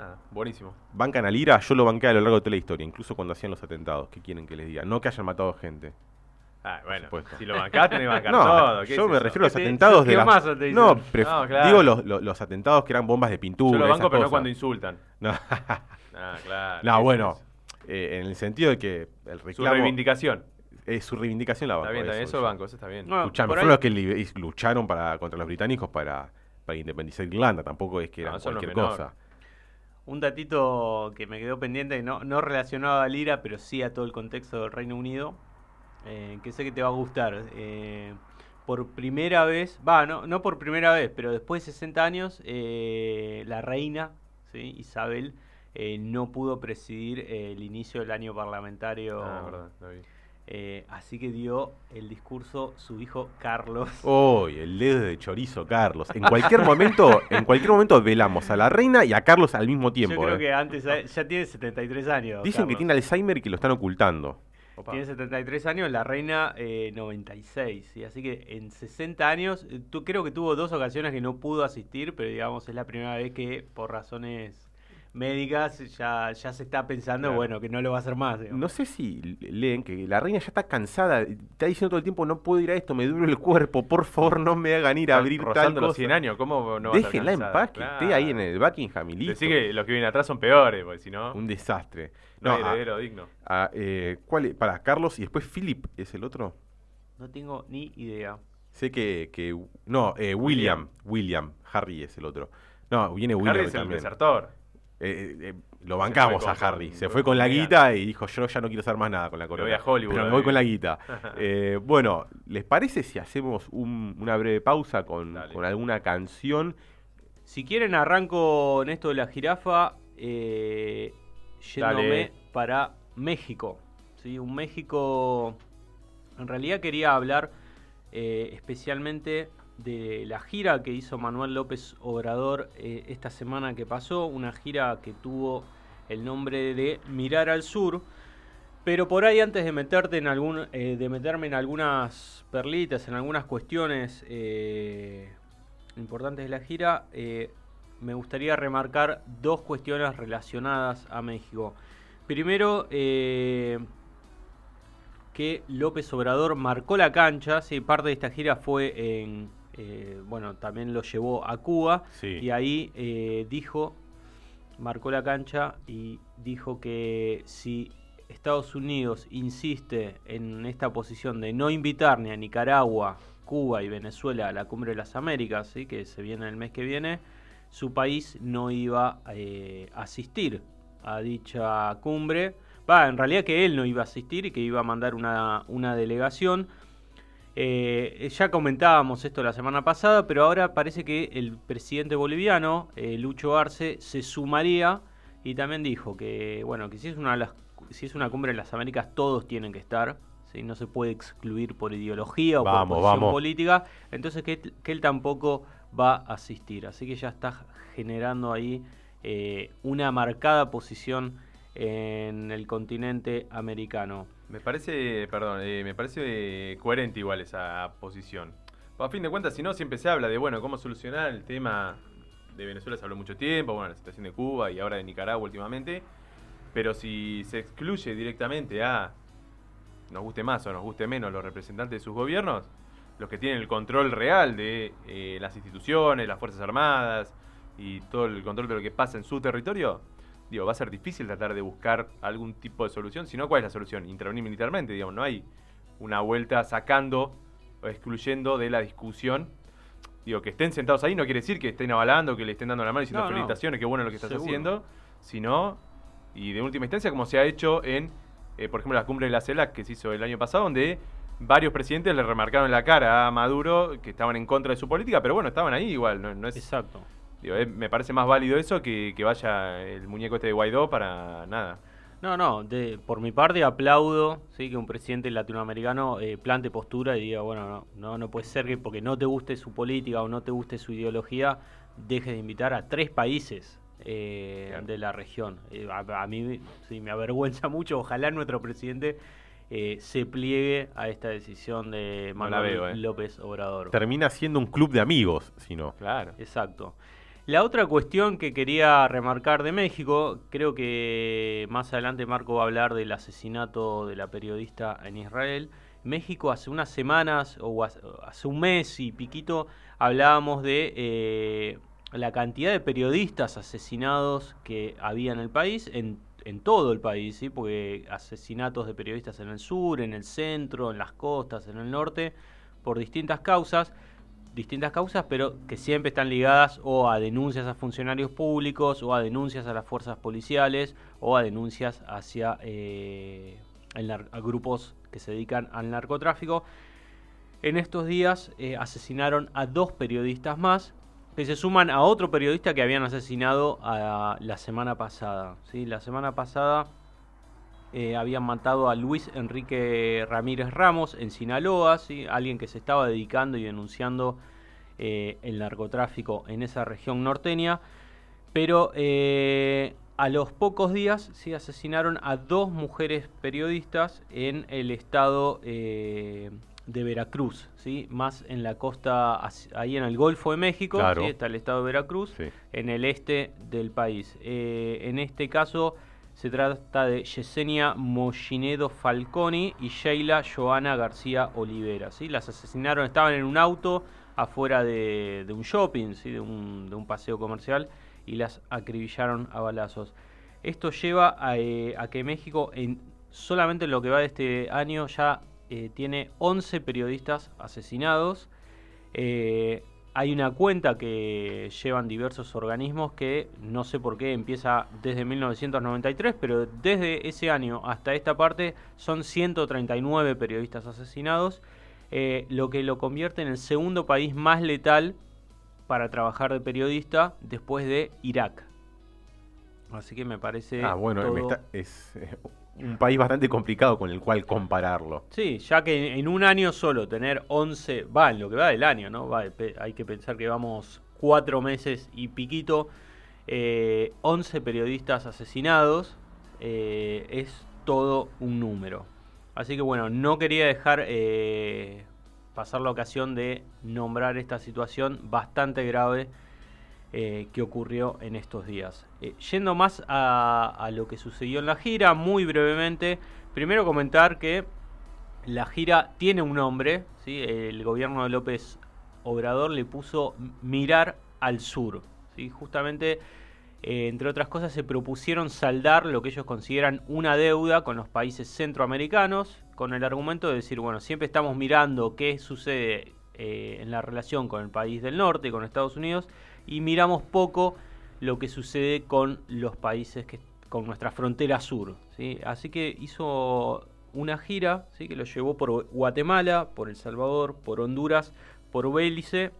Nada, buenísimo. Bancan al IRA, yo lo banqué a lo largo de toda la historia, incluso cuando hacían los atentados. ¿Qué quieren que les diga? No que hayan matado gente. Ah, bueno, si lo bancaste, tenés que bancar no, todo. Yo me refiero a los atentados de las... No, digo los, los, atentados que eran bombas de pintura. Yo lo banco, pero no cuando insultan. No, ah, claro. No, bueno, eh, en el sentido de que el reclamo... Su reivindicación. Eh, su reivindicación la banco. Está bien, bien, eso, banco, eso está bien. No, fueron los que lucharon para, contra los británicos para, para independizar Irlanda, tampoco es que era cualquier cosa. Un datito que me quedó pendiente, no, no relacionado a Lira, pero sí a todo el contexto del Reino Unido, eh, que sé que te va a gustar. Eh, por primera vez, va, no, no por primera vez, pero después de 60 años, eh, la reina, ¿sí? Isabel, no pudo presidir el inicio del año parlamentario. Ah, verdad, eh, así que dio el discurso su hijo Carlos. Uy, el dedo de chorizo Carlos. En cualquier momento, en cualquier momento velamos a la reina y a Carlos al mismo tiempo. Yo creo eh. que antes ya, tiene 73 años. Dicen que tiene Alzheimer y que lo están ocultando. Tiene 73 años, la reina 96. Eh, así que en 60 años, creo que tuvo dos ocasiones que no pudo asistir, pero digamos es la primera vez que por razones médicas ya, ya se está pensando, bueno, que no lo va a hacer más. No sé si leen que la reina ya está cansada, está diciendo todo el tiempo, no puedo ir a esto, me duele el cuerpo, por favor no me hagan ir a abrir tal los 100 años, ¿cómo no va Déjenla en paz, que esté ahí en el Buckingham y listo. que los que vienen atrás son peores, porque si no... Un desastre. No, heredero digno. eh, ¿cuál Para Carlos y después Philip, ¿es el otro? No tengo ni idea. Sé que... que no, eh, William, William, Harry es el otro. No, viene William Harry es el desertor. Eh, eh, lo bancamos a Harry. se fue con la guita y dijo, yo ya no quiero hacer más nada con la corona. Voy a Hollywood, pero me voy con la guita. Eh, bueno, ¿les parece si hacemos una breve pausa con, alguna canción? Si quieren, arranco en esto de la jirafa yéndome para México. ¿sí? Un México... En realidad quería hablar especialmente de la gira que hizo Manuel López Obrador eh, esta semana que pasó, una gira que tuvo el nombre de Mirar al Sur. Pero por ahí antes de meterte en algún, eh, de meterme en algunas perlitas, en algunas cuestiones eh, importantes de la gira, me gustaría remarcar dos cuestiones relacionadas a México. Primero, que López Obrador marcó la cancha, sí, parte de esta gira fue en eh, bueno, también lo llevó a Cuba y ahí eh, dijo, marcó la cancha y dijo que si Estados Unidos insiste en esta posición de no invitar ni a Nicaragua, Cuba y Venezuela a la Cumbre de las Américas, ¿sí? que se viene el mes que viene, su país no iba eh, a asistir a dicha cumbre. Va, en realidad que él no iba a asistir y que iba a mandar una, una delegación. Eh, ya comentábamos esto la semana pasada, pero ahora parece que el presidente boliviano, eh, Lucho Arce, se sumaría y también dijo que, bueno, que si es una, si es una cumbre en las Américas, todos tienen que estar. ¿sí? No se puede excluir por ideología o por posición política. Entonces que, él tampoco va a asistir. Así que ya está generando ahí eh, una marcada posición en el continente americano. Me parece, perdón, eh, me parece coherente igual esa posición. A fin de cuentas, si no, siempre se habla de, bueno, cómo solucionar el tema de Venezuela, se habló mucho tiempo, bueno, la situación de Cuba y ahora de Nicaragua últimamente, pero si se excluye directamente a, nos guste más o nos guste menos, los representantes de sus gobiernos, los que tienen el control real de eh, las instituciones, las Fuerzas Armadas y todo el control de lo que pasa en su territorio, digo, va a ser difícil tratar de buscar algún tipo de solución. Si no, ¿cuál es la solución? Intervenir militarmente, digamos, no hay una vuelta sacando o excluyendo de la discusión. Digo, que estén sentados ahí no quiere decir que estén avalando, que le estén dando la mano y diciendo felicitaciones, qué bueno lo que estás haciendo, sino, y de última instancia, como se ha hecho en, eh, por ejemplo, la cumbre de la CELAC que se hizo el año pasado, donde varios presidentes le remarcaron en la cara a Maduro que estaban en contra de su política, pero bueno, estaban ahí igual, no, es... Exacto. Me parece más válido eso que, que vaya el muñeco este de Guaidó para nada. No, no, de, por mi parte aplaudo ¿sí? que un presidente latinoamericano eh, plante postura y diga, bueno, no, no, no puede ser que porque no te guste su política o no te guste su ideología, dejes de invitar a tres países eh, de la región. Eh, a, mí sí, me avergüenza mucho, ojalá nuestro presidente eh, se pliegue a esta decisión de Manuel López Obrador. Termina siendo un club de amigos, si no. Claro. Exacto. La otra cuestión que quería remarcar de México, creo que más adelante Marco va a hablar del asesinato de la periodista en Israel. México hace unas semanas o hace un mes y piquito hablábamos de eh, la cantidad de periodistas asesinados que había en el país, en, en todo el país, ¿sí? porque asesinatos de periodistas en el sur, en el centro, en las costas, en el norte, por distintas causas distintas causas, pero que siempre están ligadas o a denuncias a funcionarios públicos, o a denuncias a las fuerzas policiales, o a denuncias hacia eh, grupos que se dedican al narcotráfico. En estos días eh, asesinaron a dos periodistas más, que se suman a otro periodista que habían asesinado a, la semana pasada. ¿sí? La semana pasada eh, habían matado a Luis Enrique Ramírez Ramos en Sinaloa, ¿sí? alguien que se estaba dedicando y denunciando eh, el narcotráfico en esa región norteña, pero eh, a los pocos días sí asesinaron a dos mujeres periodistas en el estado de Veracruz, ¿sí? más en la costa, ahí en el Golfo de México, está el estado de Veracruz, en el este del país. en este caso se trata de Yesenia Mollinedo Falconi y Sheila Joana García Olivera. ¿sí? Las asesinaron, estaban en un auto afuera de, un shopping, ¿sí? de, un, paseo comercial, y las acribillaron a balazos. Esto lleva a, eh, que México, en, solamente en lo que va de este año, ya eh, tiene 11 periodistas asesinados. Eh, hay una cuenta que llevan diversos organismos que no sé por qué empieza desde 1993, pero desde ese año hasta esta parte son 139 periodistas asesinados, eh, lo que lo convierte en el segundo país más letal para trabajar de periodista después de Irak. Así que me parece... Ah, bueno, es, eh, un país bastante complicado con el cual compararlo. Sí, ya que en un año solo tener 11, va, en lo que va del año, ¿no? Va, hay que pensar que vamos cuatro meses y piquito, eh, 11 periodistas asesinados, eh, es todo un número. Así que bueno, no quería dejar eh, pasar la ocasión de nombrar esta situación bastante grave eh, que ocurrió en estos días. Eh, yendo más a, lo que sucedió en la gira, muy brevemente, primero comentar que la gira tiene un nombre, ¿sí? el gobierno de López Obrador le puso mirar al sur. ¿sí? Justamente, eh, entre otras cosas, se propusieron saldar lo que ellos consideran una deuda con los países centroamericanos, con el argumento de decir, bueno, siempre estamos mirando qué sucede en la relación con el país del norte, con Estados Unidos, y miramos poco lo que sucede con los países que con nuestra frontera sur. ¿sí? Así que hizo una gira ¿sí? que lo llevó por Guatemala, por El Salvador, por Honduras, por Belice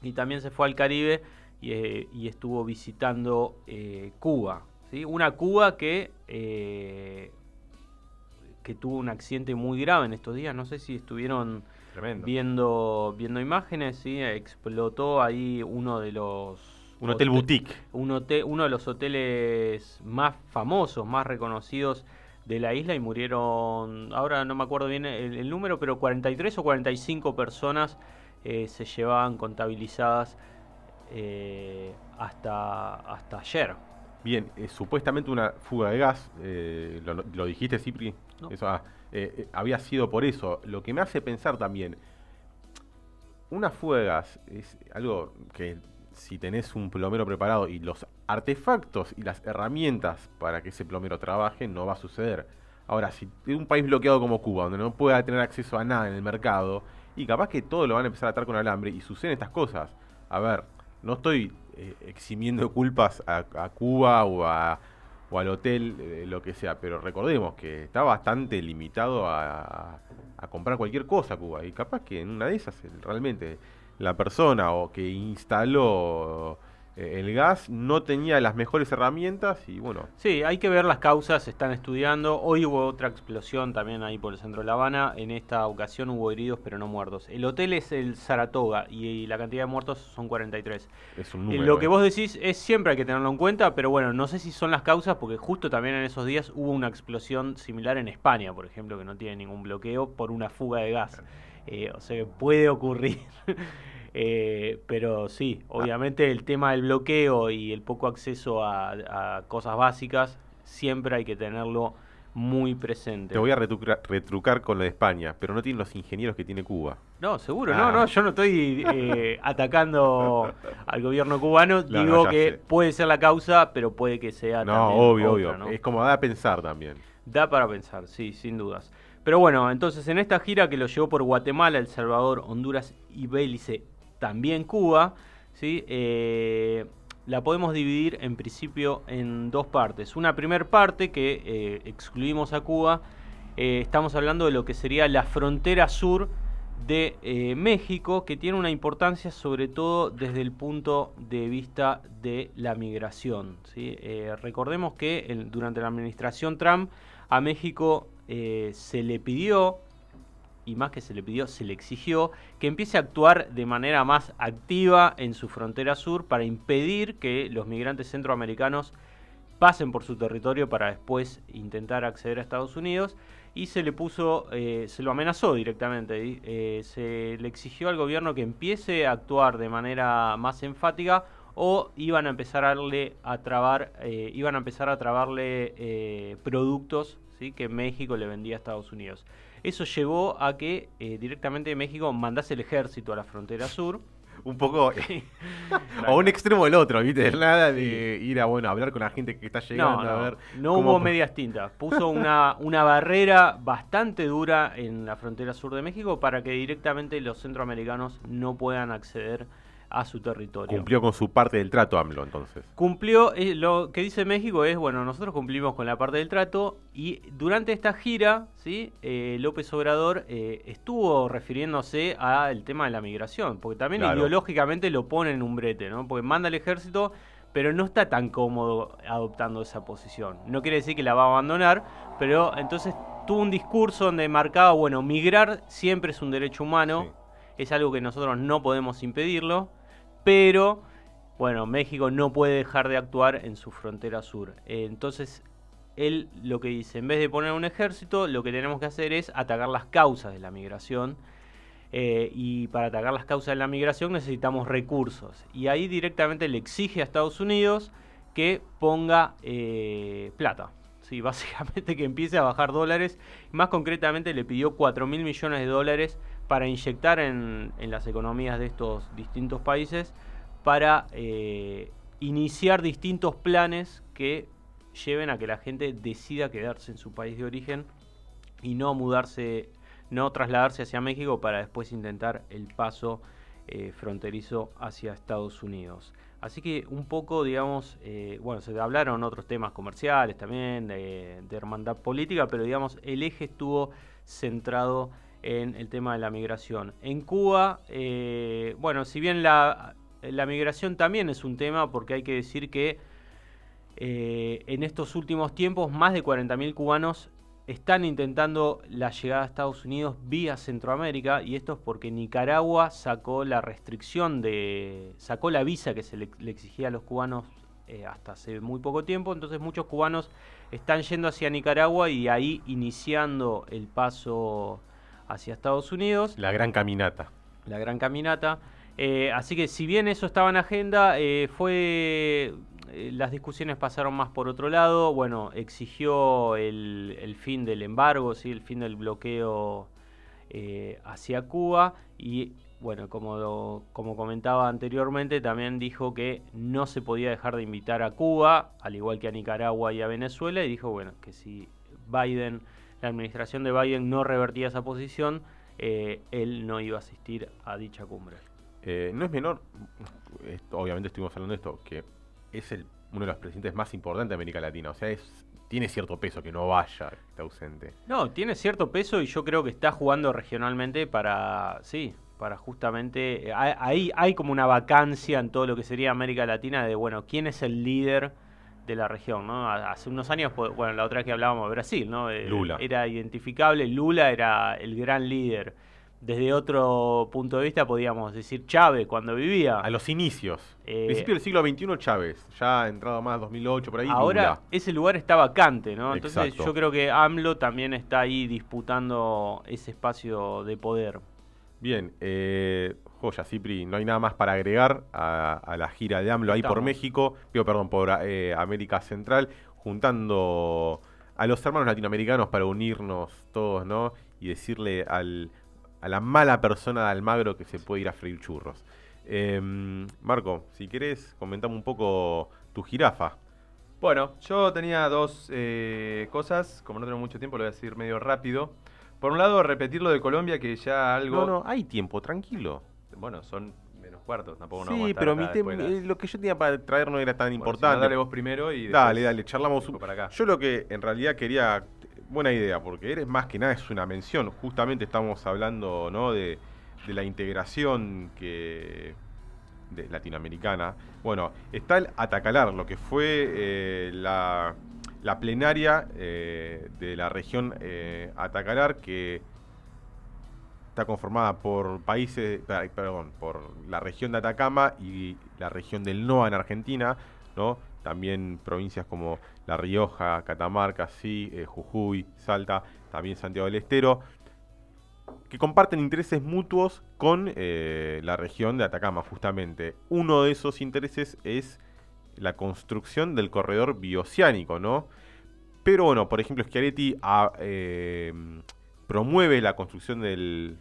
y también se fue al Caribe y, eh, estuvo visitando eh, Cuba. Una Cuba que, eh, que tuvo un accidente muy grave en estos días. No sé si estuvieron viendo viendo imágenes, ¿sí? explotó ahí uno de los Un hotel boutique. Un hotel, uno de los hoteles más famosos, más reconocidos de la isla y murieron, ahora no me acuerdo bien el, número, pero 43 o 45 personas eh, se llevaban contabilizadas eh, hasta, hasta ayer. Bien, supuestamente una fuga de gas, lo, dijiste, Cipri, Eso, ah, había sido por eso. Lo que me hace pensar también, una fuga de gas es algo que si tenés un plomero preparado y los artefactos y las herramientas para que ese plomero trabaje, no va a suceder. Ahora, si un país bloqueado como Cuba, donde no pueda tener acceso a nada en el mercado, y capaz que todo lo van a empezar a atar con alambre, y suceden estas cosas. A ver, no estoy eh, eximiendo culpas a, Cuba o, a, o al hotel, eh, lo que sea, pero recordemos que está bastante limitado a, a comprar cualquier cosa Cuba, y capaz que en una de esas realmente la persona o que instaló el gas no tenía las mejores herramientas y bueno. Sí, hay que ver las causas, se están estudiando. Hoy hubo otra explosión también ahí por el centro de La Habana. En esta ocasión hubo heridos pero no muertos. El hotel es el Saratoga y la cantidad de muertos son 43. Es un número, Lo que eh. vos decís es siempre hay que tenerlo en cuenta, pero bueno, no sé si son las causas porque justo también en esos días hubo una explosión similar en España, por ejemplo, que no tiene ningún bloqueo por una fuga de gas. Eh, o sea que puede ocurrir. Eh, pero sí, obviamente el tema del bloqueo y el poco acceso a, cosas básicas siempre hay que tenerlo muy presente. Te voy a retrucar, con lo de España, pero no tiene los ingenieros que tiene Cuba. No, seguro, no, ah. no, yo no estoy eh, atacando al gobierno cubano, digo que puede ser la causa, pero puede que sea no, obvio, obvio. Es como da a pensar también. Da para pensar, sí, sin dudas. Pero bueno, entonces en esta gira que lo llevó por Guatemala, El Salvador, Honduras y Belice también Cuba, ¿sí? Eh, la podemos dividir en principio en dos partes. Una primera parte que eh, excluimos a Cuba, eh, estamos hablando de lo que sería la frontera sur de México, que tiene una importancia sobre todo desde el punto de vista de la migración. recordemos que durante la administración Trump a México se le pidió y más que se le pidió, se le exigió que empiece a actuar de manera más activa en su frontera sur para impedir que los migrantes centroamericanos pasen por su territorio para después intentar acceder a Estados Unidos y se le puso, eh, se lo amenazó directamente, eh, se le exigió al gobierno que empiece a actuar de manera más enfática o iban a empezar a darle a trabar, eh, iban a empezar a trabarle productos ¿sí? que México le vendía a Estados Unidos. Eso llevó a que eh, directamente México mandase el ejército a la frontera sur. Un poco. o un extremo del otro, ¿viste? Nada de ir a bueno hablar con la gente que está llegando no, a ver. No hubo medias tintas. Puso una, una barrera bastante dura en la frontera sur de México para que directamente los centroamericanos no puedan acceder a su territorio. Cumplió con su parte del trato AMLO entonces. Cumplió, eh, lo que dice México es, bueno, nosotros cumplimos con la parte del trato y durante esta gira, ¿sí? Eh, López Obrador eh, estuvo refiriéndose al tema de la migración, porque también ideológicamente lo pone en un brete, ¿no? Porque manda al ejército, pero no está tan cómodo adoptando esa posición. No quiere decir que la va a abandonar, pero entonces tuvo un discurso donde marcaba, bueno, migrar siempre es un derecho humano. Es algo que nosotros no podemos impedirlo pero bueno, México no puede dejar de actuar en su frontera sur. entonces, él lo que dice, en vez de poner un ejército, lo que tenemos que hacer es atacar las causas de la migración. Eh, y para atacar las causas de la migración necesitamos recursos. Y ahí directamente le exige a Estados Unidos que ponga eh, plata. Sí, básicamente que empiece a bajar dólares. Más concretamente le pidió 4 mil millones de dólares para inyectar en, las economías de estos distintos países para eh, iniciar distintos planes que lleven a que la gente decida quedarse en su país de origen y no mudarse, no trasladarse hacia México para después intentar el paso eh, fronterizo hacia Estados Unidos. Así que un poco, digamos, eh, bueno, se hablaron otros temas comerciales también, de, hermandad política, pero digamos, el eje estuvo centrado en el tema de la migración. En Cuba, eh, bueno, si bien la, migración también es un tema, porque hay que decir que eh, en estos últimos tiempos más de 40.000 cubanos están intentando la llegada a Estados Unidos vía Centroamérica y esto es porque Nicaragua sacó la restricción de, sacó la visa que se le, exigía a los cubanos eh, hasta hace muy poco tiempo, entonces muchos cubanos están yendo hacia Nicaragua y ahí iniciando el paso hacia Estados Unidos. La gran caminata. La gran caminata. Eh, así que si bien eso estaba en agenda, eh, fue eh, las discusiones pasaron más por otro lado. Bueno, exigió el, fin del embargo, ¿sí? el fin del bloqueo hacia Cuba y bueno, como, como comentaba anteriormente, también dijo que no se podía dejar de invitar a Cuba, al igual que a Nicaragua y a Venezuela, y dijo, bueno, que si Biden, la administración de Biden no revertía esa posición, eh, él no iba a asistir a dicha cumbre. no es menor, obviamente estuvimos hablando de esto, que es el, uno de los presidentes más importantes de América Latina. O sea, es, tiene cierto peso que no vaya, que esté ausente. No, tiene cierto peso y yo creo que está jugando regionalmente para, sí, para justamente, eh, ahí hay como una vacancia en todo lo que sería América Latina de, bueno, ¿quién es el líder? De la región, ¿no? Hace unos años, pues, bueno, la otra vez que hablábamos de Brasil, ¿no? Lula. Era identificable, Lula era el gran líder desde otro punto de vista podríamos decir Chávez cuando vivía. A los inicios. Eh, Principio del siglo XXI Chávez, ya entrado más 2008 por ahí. Ahora ese lugar está vacante, ¿no? Entonces yo creo que AMLO también está ahí disputando ese espacio de poder. Bien, eh, joya Cipri, no hay nada más para agregar a, la gira de AMLO ahí por México, perdón, por eh, América Central, juntando a los hermanos latinoamericanos para unirnos todos, ¿no? Y decirle al a la mala persona de Almagro que se puede ir a freír churros. Em, Marco, si querés, comentame un poco tu jirafa. Bueno, yo tenía dos eh, cosas, como no tengo mucho tiempo, lo voy a decir medio rápido. Por un lado, repetir lo de Colombia, que ya algo... No, no, hay tiempo, tranquilo. Bueno, son menos cuartos, tampoco no Sí, pero eh, lo que yo tenía para traer no era tan importante. dale vos primero y... Dale, dale, charlamos un... Para acá. Yo lo que en realidad quería buena idea, porque eres más que nada es una mención. Justamente estamos hablando ¿no? de, la integración que de latinoamericana. Bueno, está el Atacalar, lo que fue eh, la, la, plenaria eh, de la región eh, Atacalar, que está conformada por países, perdón, por la región de Atacama y la región del NOA en Argentina, ¿no? También provincias como La Rioja, Catamarca, sí, eh, Jujuy, Salta, también Santiago del Estero, que comparten intereses mutuos con eh, la región de Atacama, justamente. Uno de esos intereses es la construcción del corredor bioceánico, ¿no? Pero bueno, por ejemplo, Schiaretti eh, promueve la construcción del...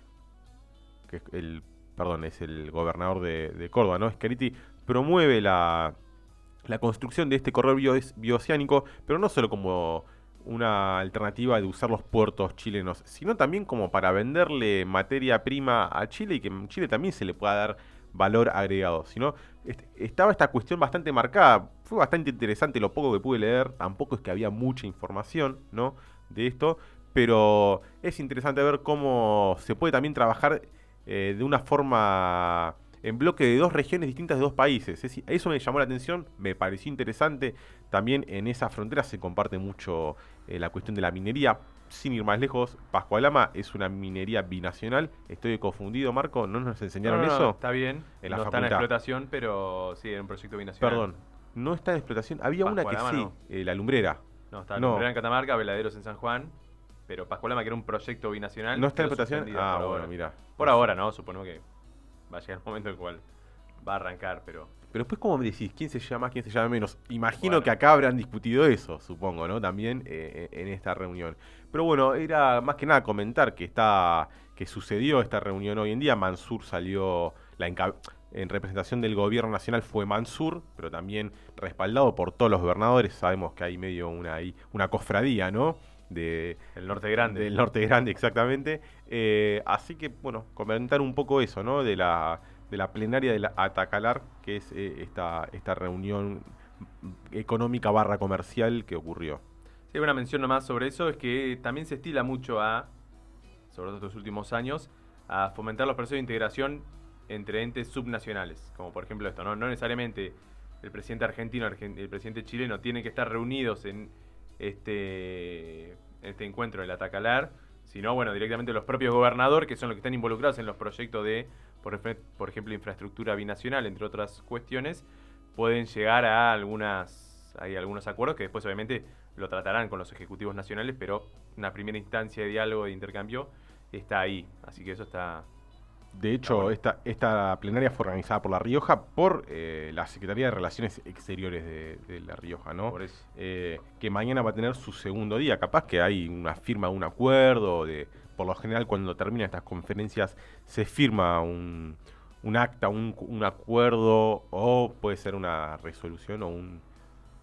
El, perdón, es el gobernador de, de Córdoba, ¿no? Schiaretti promueve la, la construcción de este corredor bioceánico, pero no solo como una alternativa de usar los puertos chilenos, sino también como para venderle materia prima a Chile y que Chile también se le pueda dar valor agregado. Sino estaba esta cuestión bastante marcada. Fue bastante interesante lo poco que pude leer. Tampoco es que había mucha información, ¿no? De esto. Pero es interesante ver cómo se puede también trabajar eh, de una forma en bloque de dos regiones distintas de dos países. eso me llamó la atención, me pareció interesante. También en esa frontera se comparte mucho eh, la cuestión de la minería. Sin ir más lejos, Pascualama es una minería binacional. Estoy confundido, Marco. ¿No nos enseñaron eso? Está bien. En no está en explotación, pero sí, en un proyecto binacional. Perdón, no está en explotación. Había una que sí, eh, la lumbrera. No, está la lumbrera en Catamarca, Veladeros en San Juan. Pero Pascualama, que era un proyecto binacional. ¿No está en explotación? Ah, bueno, mira. Por ahora, ¿no? Supongo que va a llegar el momento en el cual va a arrancar, pero... Pero después, ¿cómo me decís? ¿Quién se llama más? ¿Quién se llama menos? Imagino que acá habrán discutido eso, supongo, ¿no? También eh, en esta reunión. Pero bueno, era más que nada comentar que está que sucedió esta reunión hoy en día. Mansur salió la en representación del gobierno nacional fue Mansur, pero también respaldado por todos los gobernadores. Sabemos que hay medio una, una cofradía, ¿no? De, el norte grande. Del norte grande, exactamente. Eh, así que, bueno, comentar un poco eso, ¿no? De la, de la plenaria de la Atacalar, que es eh, esta, esta reunión económica barra comercial que ocurrió. Sí, una mención nomás sobre eso, es que también se estila mucho a, sobre todo estos últimos años, a fomentar los procesos de integración entre entes subnacionales, como por ejemplo esto, no, no necesariamente el presidente argentino el presidente chileno tienen que estar reunidos en este este encuentro el Atacalar, sino, bueno, directamente los propios gobernadores, que son los que están involucrados en los proyectos de, por, por ejemplo, infraestructura binacional, entre otras cuestiones, pueden llegar a algunas, hay algunos acuerdos que después obviamente lo tratarán con los ejecutivos nacionales, pero una primera instancia de diálogo, de intercambio, está ahí. Así que eso está, de hecho, esta, esta plenaria fue organizada por La Rioja por eh, la Secretaría de Relaciones Exteriores de, La Rioja, ¿no? Eh, que mañana va a tener su segundo día. Capaz que hay una firma de un acuerdo, de, por lo general cuando terminan estas conferencias se firma un, un acta, un, un, acuerdo, o puede ser una resolución o un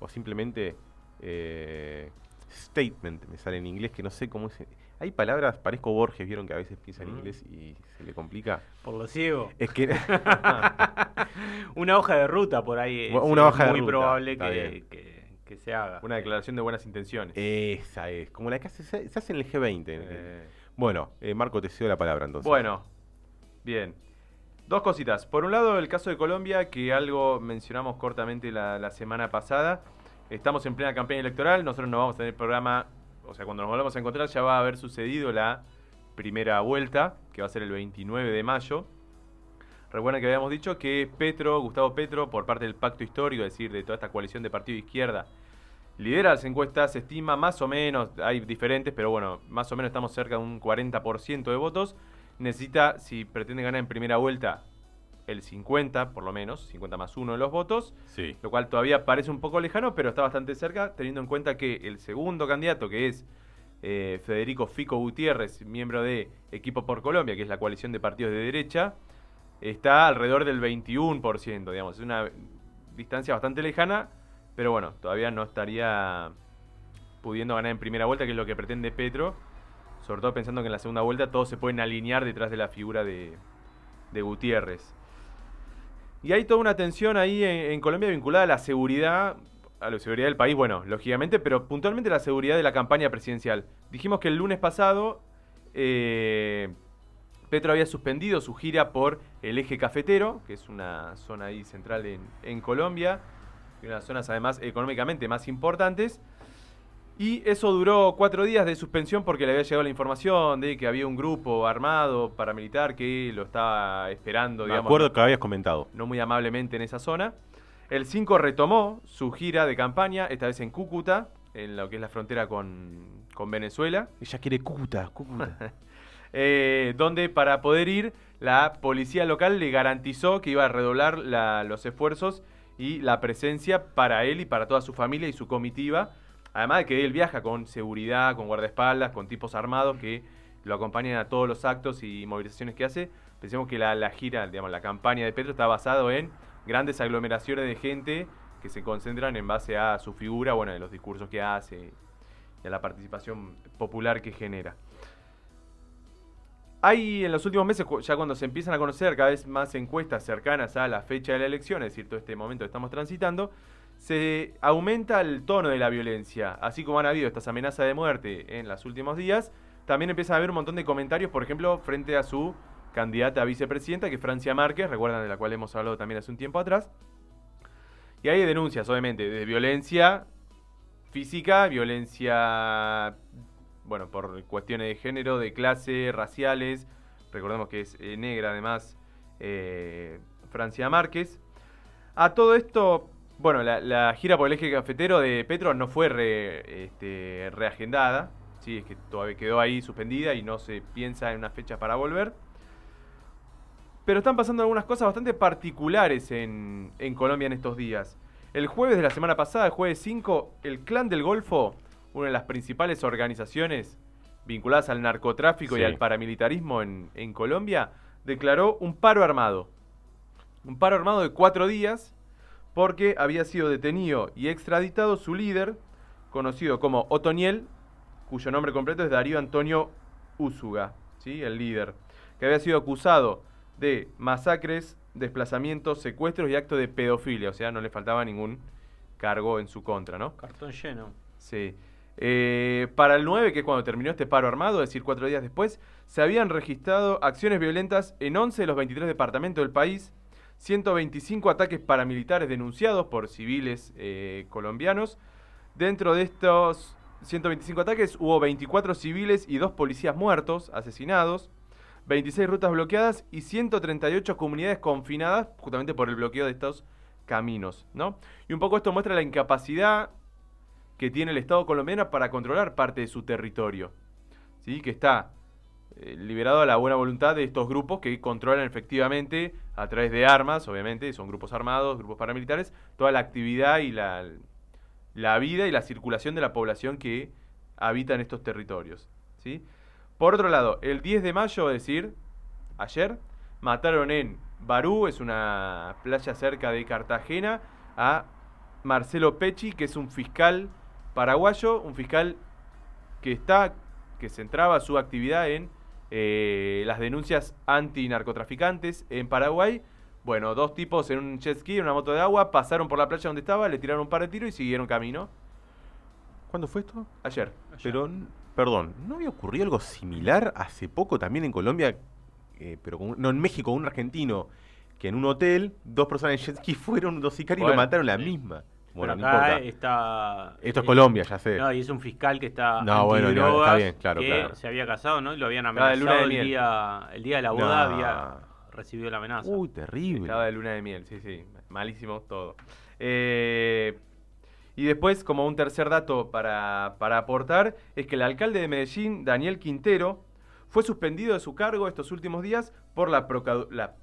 o simplemente eh, statement, me sale en inglés, que no sé cómo es hay palabras, parezco Borges, vieron que a veces piensa en inglés y se le complica. Por lo ciego. Es que. una hoja de ruta por ahí. Es una hoja muy probable que, se haga. Una declaración de buenas intenciones. Esa es, como la que se hace en el G20. Eh. Bueno, eh, Marco, te cedo la palabra entonces. Bueno, bien. Dos cositas. Por un lado, el caso de Colombia, que algo mencionamos cortamente la, la semana pasada. Estamos en plena campaña electoral, nosotros no vamos a tener programa o sea, cuando nos volvamos a encontrar ya va a haber sucedido la primera vuelta, que va a ser el 29 de mayo. Recuerden que habíamos dicho que Petro, Gustavo Petro, por parte del pacto histórico, es decir, de toda esta coalición de partido de izquierda, lidera las encuestas, se estima más o menos, hay diferentes, pero bueno, más o menos estamos cerca de un 40% de votos. Necesita, si pretende ganar en primera vuelta, el 50, por lo menos, 50 más 1 de los votos, sí. lo cual todavía parece un poco lejano, pero está bastante cerca, teniendo en cuenta que el segundo candidato, que es eh, Federico Fico Gutiérrez, miembro de Equipo por Colombia, que es la coalición de partidos de derecha, está alrededor del 21%, digamos, es una distancia bastante lejana, pero bueno, todavía no estaría pudiendo ganar en primera vuelta, que es lo que pretende Petro, sobre todo pensando que en la segunda vuelta todos se pueden alinear detrás de la figura de, de Gutiérrez. Y hay toda una tensión ahí en, Colombia vinculada a la seguridad, a la seguridad del país, bueno, lógicamente, pero puntualmente la seguridad de la campaña presidencial. Dijimos que el lunes pasado eh, Petro había suspendido su gira por el eje cafetero, que es una zona ahí central en, en Colombia, y una de las zonas además económicamente más importantes. Y eso duró cuatro días de suspensión porque le había llegado la información de que había un grupo armado paramilitar que lo estaba esperando. Me acuerdo que habías comentado. No muy amablemente en esa zona. El 5 retomó su gira de campaña, esta vez en Cúcuta, en lo que es la frontera con, Venezuela. Ella quiere Cúcuta, Cúcuta. Eh, donde para poder ir, la policía local le garantizó que iba a redoblar los esfuerzos y la presencia para él y para toda su familia y su comitiva Además de que él viaja con seguridad, con guardaespaldas, con tipos armados que lo acompañan a todos los actos y movilizaciones que hace. Pensemos que la, gira, digamos, la campaña de Petro está basado en grandes aglomeraciones de gente que se concentran en base a su figura, bueno, de los discursos que hace y a la participación popular que genera. Hay en los últimos meses, ya cuando se empiezan a conocer cada vez más encuestas cercanas a la fecha de la elección, es decir, todo este momento que estamos transitando, se aumenta el tono de la violencia. Así como han habido estas amenazas de muerte en los últimos días, también empiezan a haber un montón de comentarios, por ejemplo, frente a su candidata a vicepresidenta, que es Francia Márquez, recuerdan de la cual hemos hablado también hace un tiempo atrás. Y hay denuncias, obviamente, de violencia física, violencia, bueno, por cuestiones de género, de clase, raciales. Recordemos que es eh, negra, además, eh, Francia Márquez. A todo esto bueno, la, gira por el eje cafetero de Petro no fue este, reagendada. Sí, es que todavía quedó ahí suspendida y no se piensa en una fecha para volver. Pero están pasando algunas cosas bastante particulares en, Colombia en estos días. El jueves de la semana pasada, el jueves 5, el Clan del Golfo, una de las principales organizaciones vinculadas al narcotráfico y al paramilitarismo en, en Colombia, declaró un paro armado. Un paro armado de cuatro días porque había sido detenido y extraditado su líder, conocido como Otoniel, cuyo nombre completo es Darío Antonio Úsuga, ¿sí? el líder, que había sido acusado de masacres, desplazamientos, secuestros y actos de pedofilia, o sea, no le faltaba ningún cargo en su contra, ¿no? Cartón lleno. Sí. Eh, para el 9, que es cuando terminó este paro armado, es decir, cuatro días después, se habían registrado acciones violentas en 11 de los 23 departamentos del país, 125 ataques paramilitares denunciados por civiles eh, colombianos. Dentro de estos 125 ataques, hubo 24 civiles y 2 policías muertos, asesinados, 26 rutas bloqueadas y 138 comunidades confinadas justamente por el bloqueo de estos caminos, ¿no? Y un poco esto muestra la incapacidad que tiene el Estado colombiano para controlar parte de su territorio, ¿sí? Que está eh, liberado a la buena voluntad de estos grupos que controlan efectivamente a través de armas, obviamente, son grupos armados, grupos paramilitares, toda la actividad y la, la vida y la circulación de la población que habita en estos territorios. ¿sí? Por otro lado, el 10 de mayo, es decir, ayer, mataron en Barú, es una playa cerca de Cartagena, a Marcelo Pecci, que es un fiscal paraguayo, un fiscal que está, que centraba su actividad en eh, las denuncias anti-narcotraficantes en Paraguay. Bueno, dos tipos en un jet ski, en una moto de agua, pasaron por la playa donde estaba, le tiraron un par de tiros y siguieron camino. ¿Cuándo fue esto? Ayer. Pero, perdón, ¿no había ocurrido algo similar hace poco también en Colombia? Eh, pero no, en México, un argentino, que en un hotel, dos personas en jet ski fueron dos sicarios y lo mataron la misma. Bueno, acá está. Esto es Colombia, ya sé. No, y es un fiscal que está. No, bueno, está bien, claro, que se había casado, ¿no? Y lo habían amenazado el, día, el día de la boda, había recibido la amenaza. Uy, terrible. Estaba de luna de miel, sí, sí. Malísimo todo. Eh, y después, como un tercer dato para, para aportar, es que el alcalde de Medellín, Daniel Quintero, fue suspendido de su cargo estos últimos días por la, la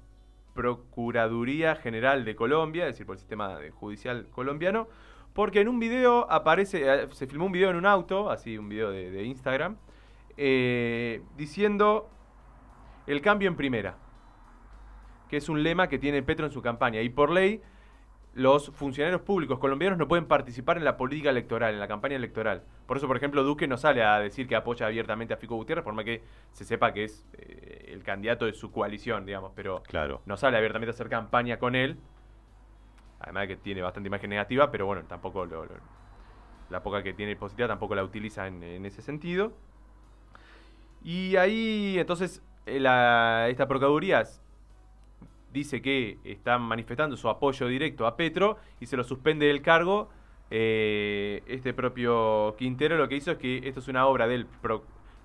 Procuraduría General de Colombia, es decir, por el sistema judicial colombiano, porque en un video aparece, eh, se filmó un video en un auto, así un video de, Instagram, eh, diciendo el cambio en primera, que es un lema que tiene Petro en su campaña, y por ley los funcionarios públicos colombianos no pueden participar en la política electoral, en la campaña electoral. Por eso, por ejemplo, Duque no sale a decir que apoya abiertamente a Fico Gutiérrez, por más que se sepa que es eh, el candidato de su coalición, digamos, pero claro. no sale abiertamente a hacer campaña con él. Además de que tiene bastante imagen negativa, pero bueno, tampoco la poca que tiene positiva tampoco la utiliza en, ese sentido. Y ahí, entonces, eh, esta Procuraduría dice que están manifestando su apoyo directo a Petro y se lo suspende del cargo. Eh, este propio Quintero lo que hizo es que esto es una obra del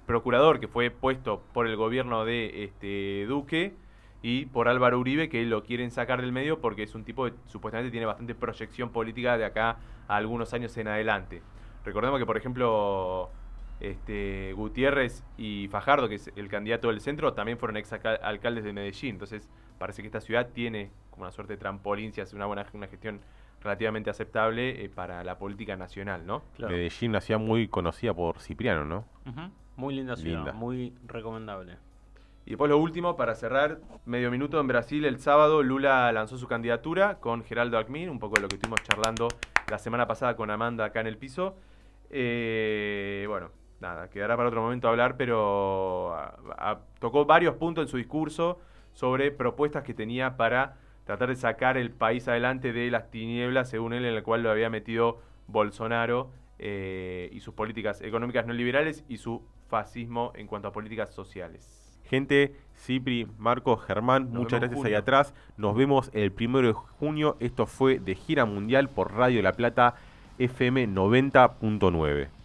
procurador que fue puesto por el gobierno de este Duque y por Álvaro Uribe que lo quieren sacar del medio porque es un tipo que supuestamente tiene bastante proyección política de acá a algunos años en adelante. Recordemos que por ejemplo este, Gutiérrez y Fajardo, que es el candidato del centro, también fueron ex alcaldes de Medellín. Entonces, parece que esta ciudad tiene como una suerte de trampolín, si hace una buena una gestión relativamente aceptable eh, para la política nacional, ¿no? Medellín, una ciudad muy conocida por Cipriano, ¿no? Muy linda ciudad, muy recomendable. Y después lo último, para cerrar, medio minuto en Brasil, el sábado Lula lanzó su candidatura con Geraldo Alckmin, un poco de lo que estuvimos charlando la semana pasada con Amanda acá en el piso. Eh, bueno, nada, quedará para otro momento hablar, pero tocó varios puntos en su discurso sobre propuestas que tenía para tratar de sacar el país adelante de las tinieblas, según él, en el cual lo había metido Bolsonaro eh, y sus políticas económicas no liberales y su fascismo en cuanto a políticas sociales. Gente, Cipri, Marco, Germán, muchas gracias ahí atrás. Nos vemos el primero de junio. Esto fue de gira mundial por Radio La Plata FM 90.9.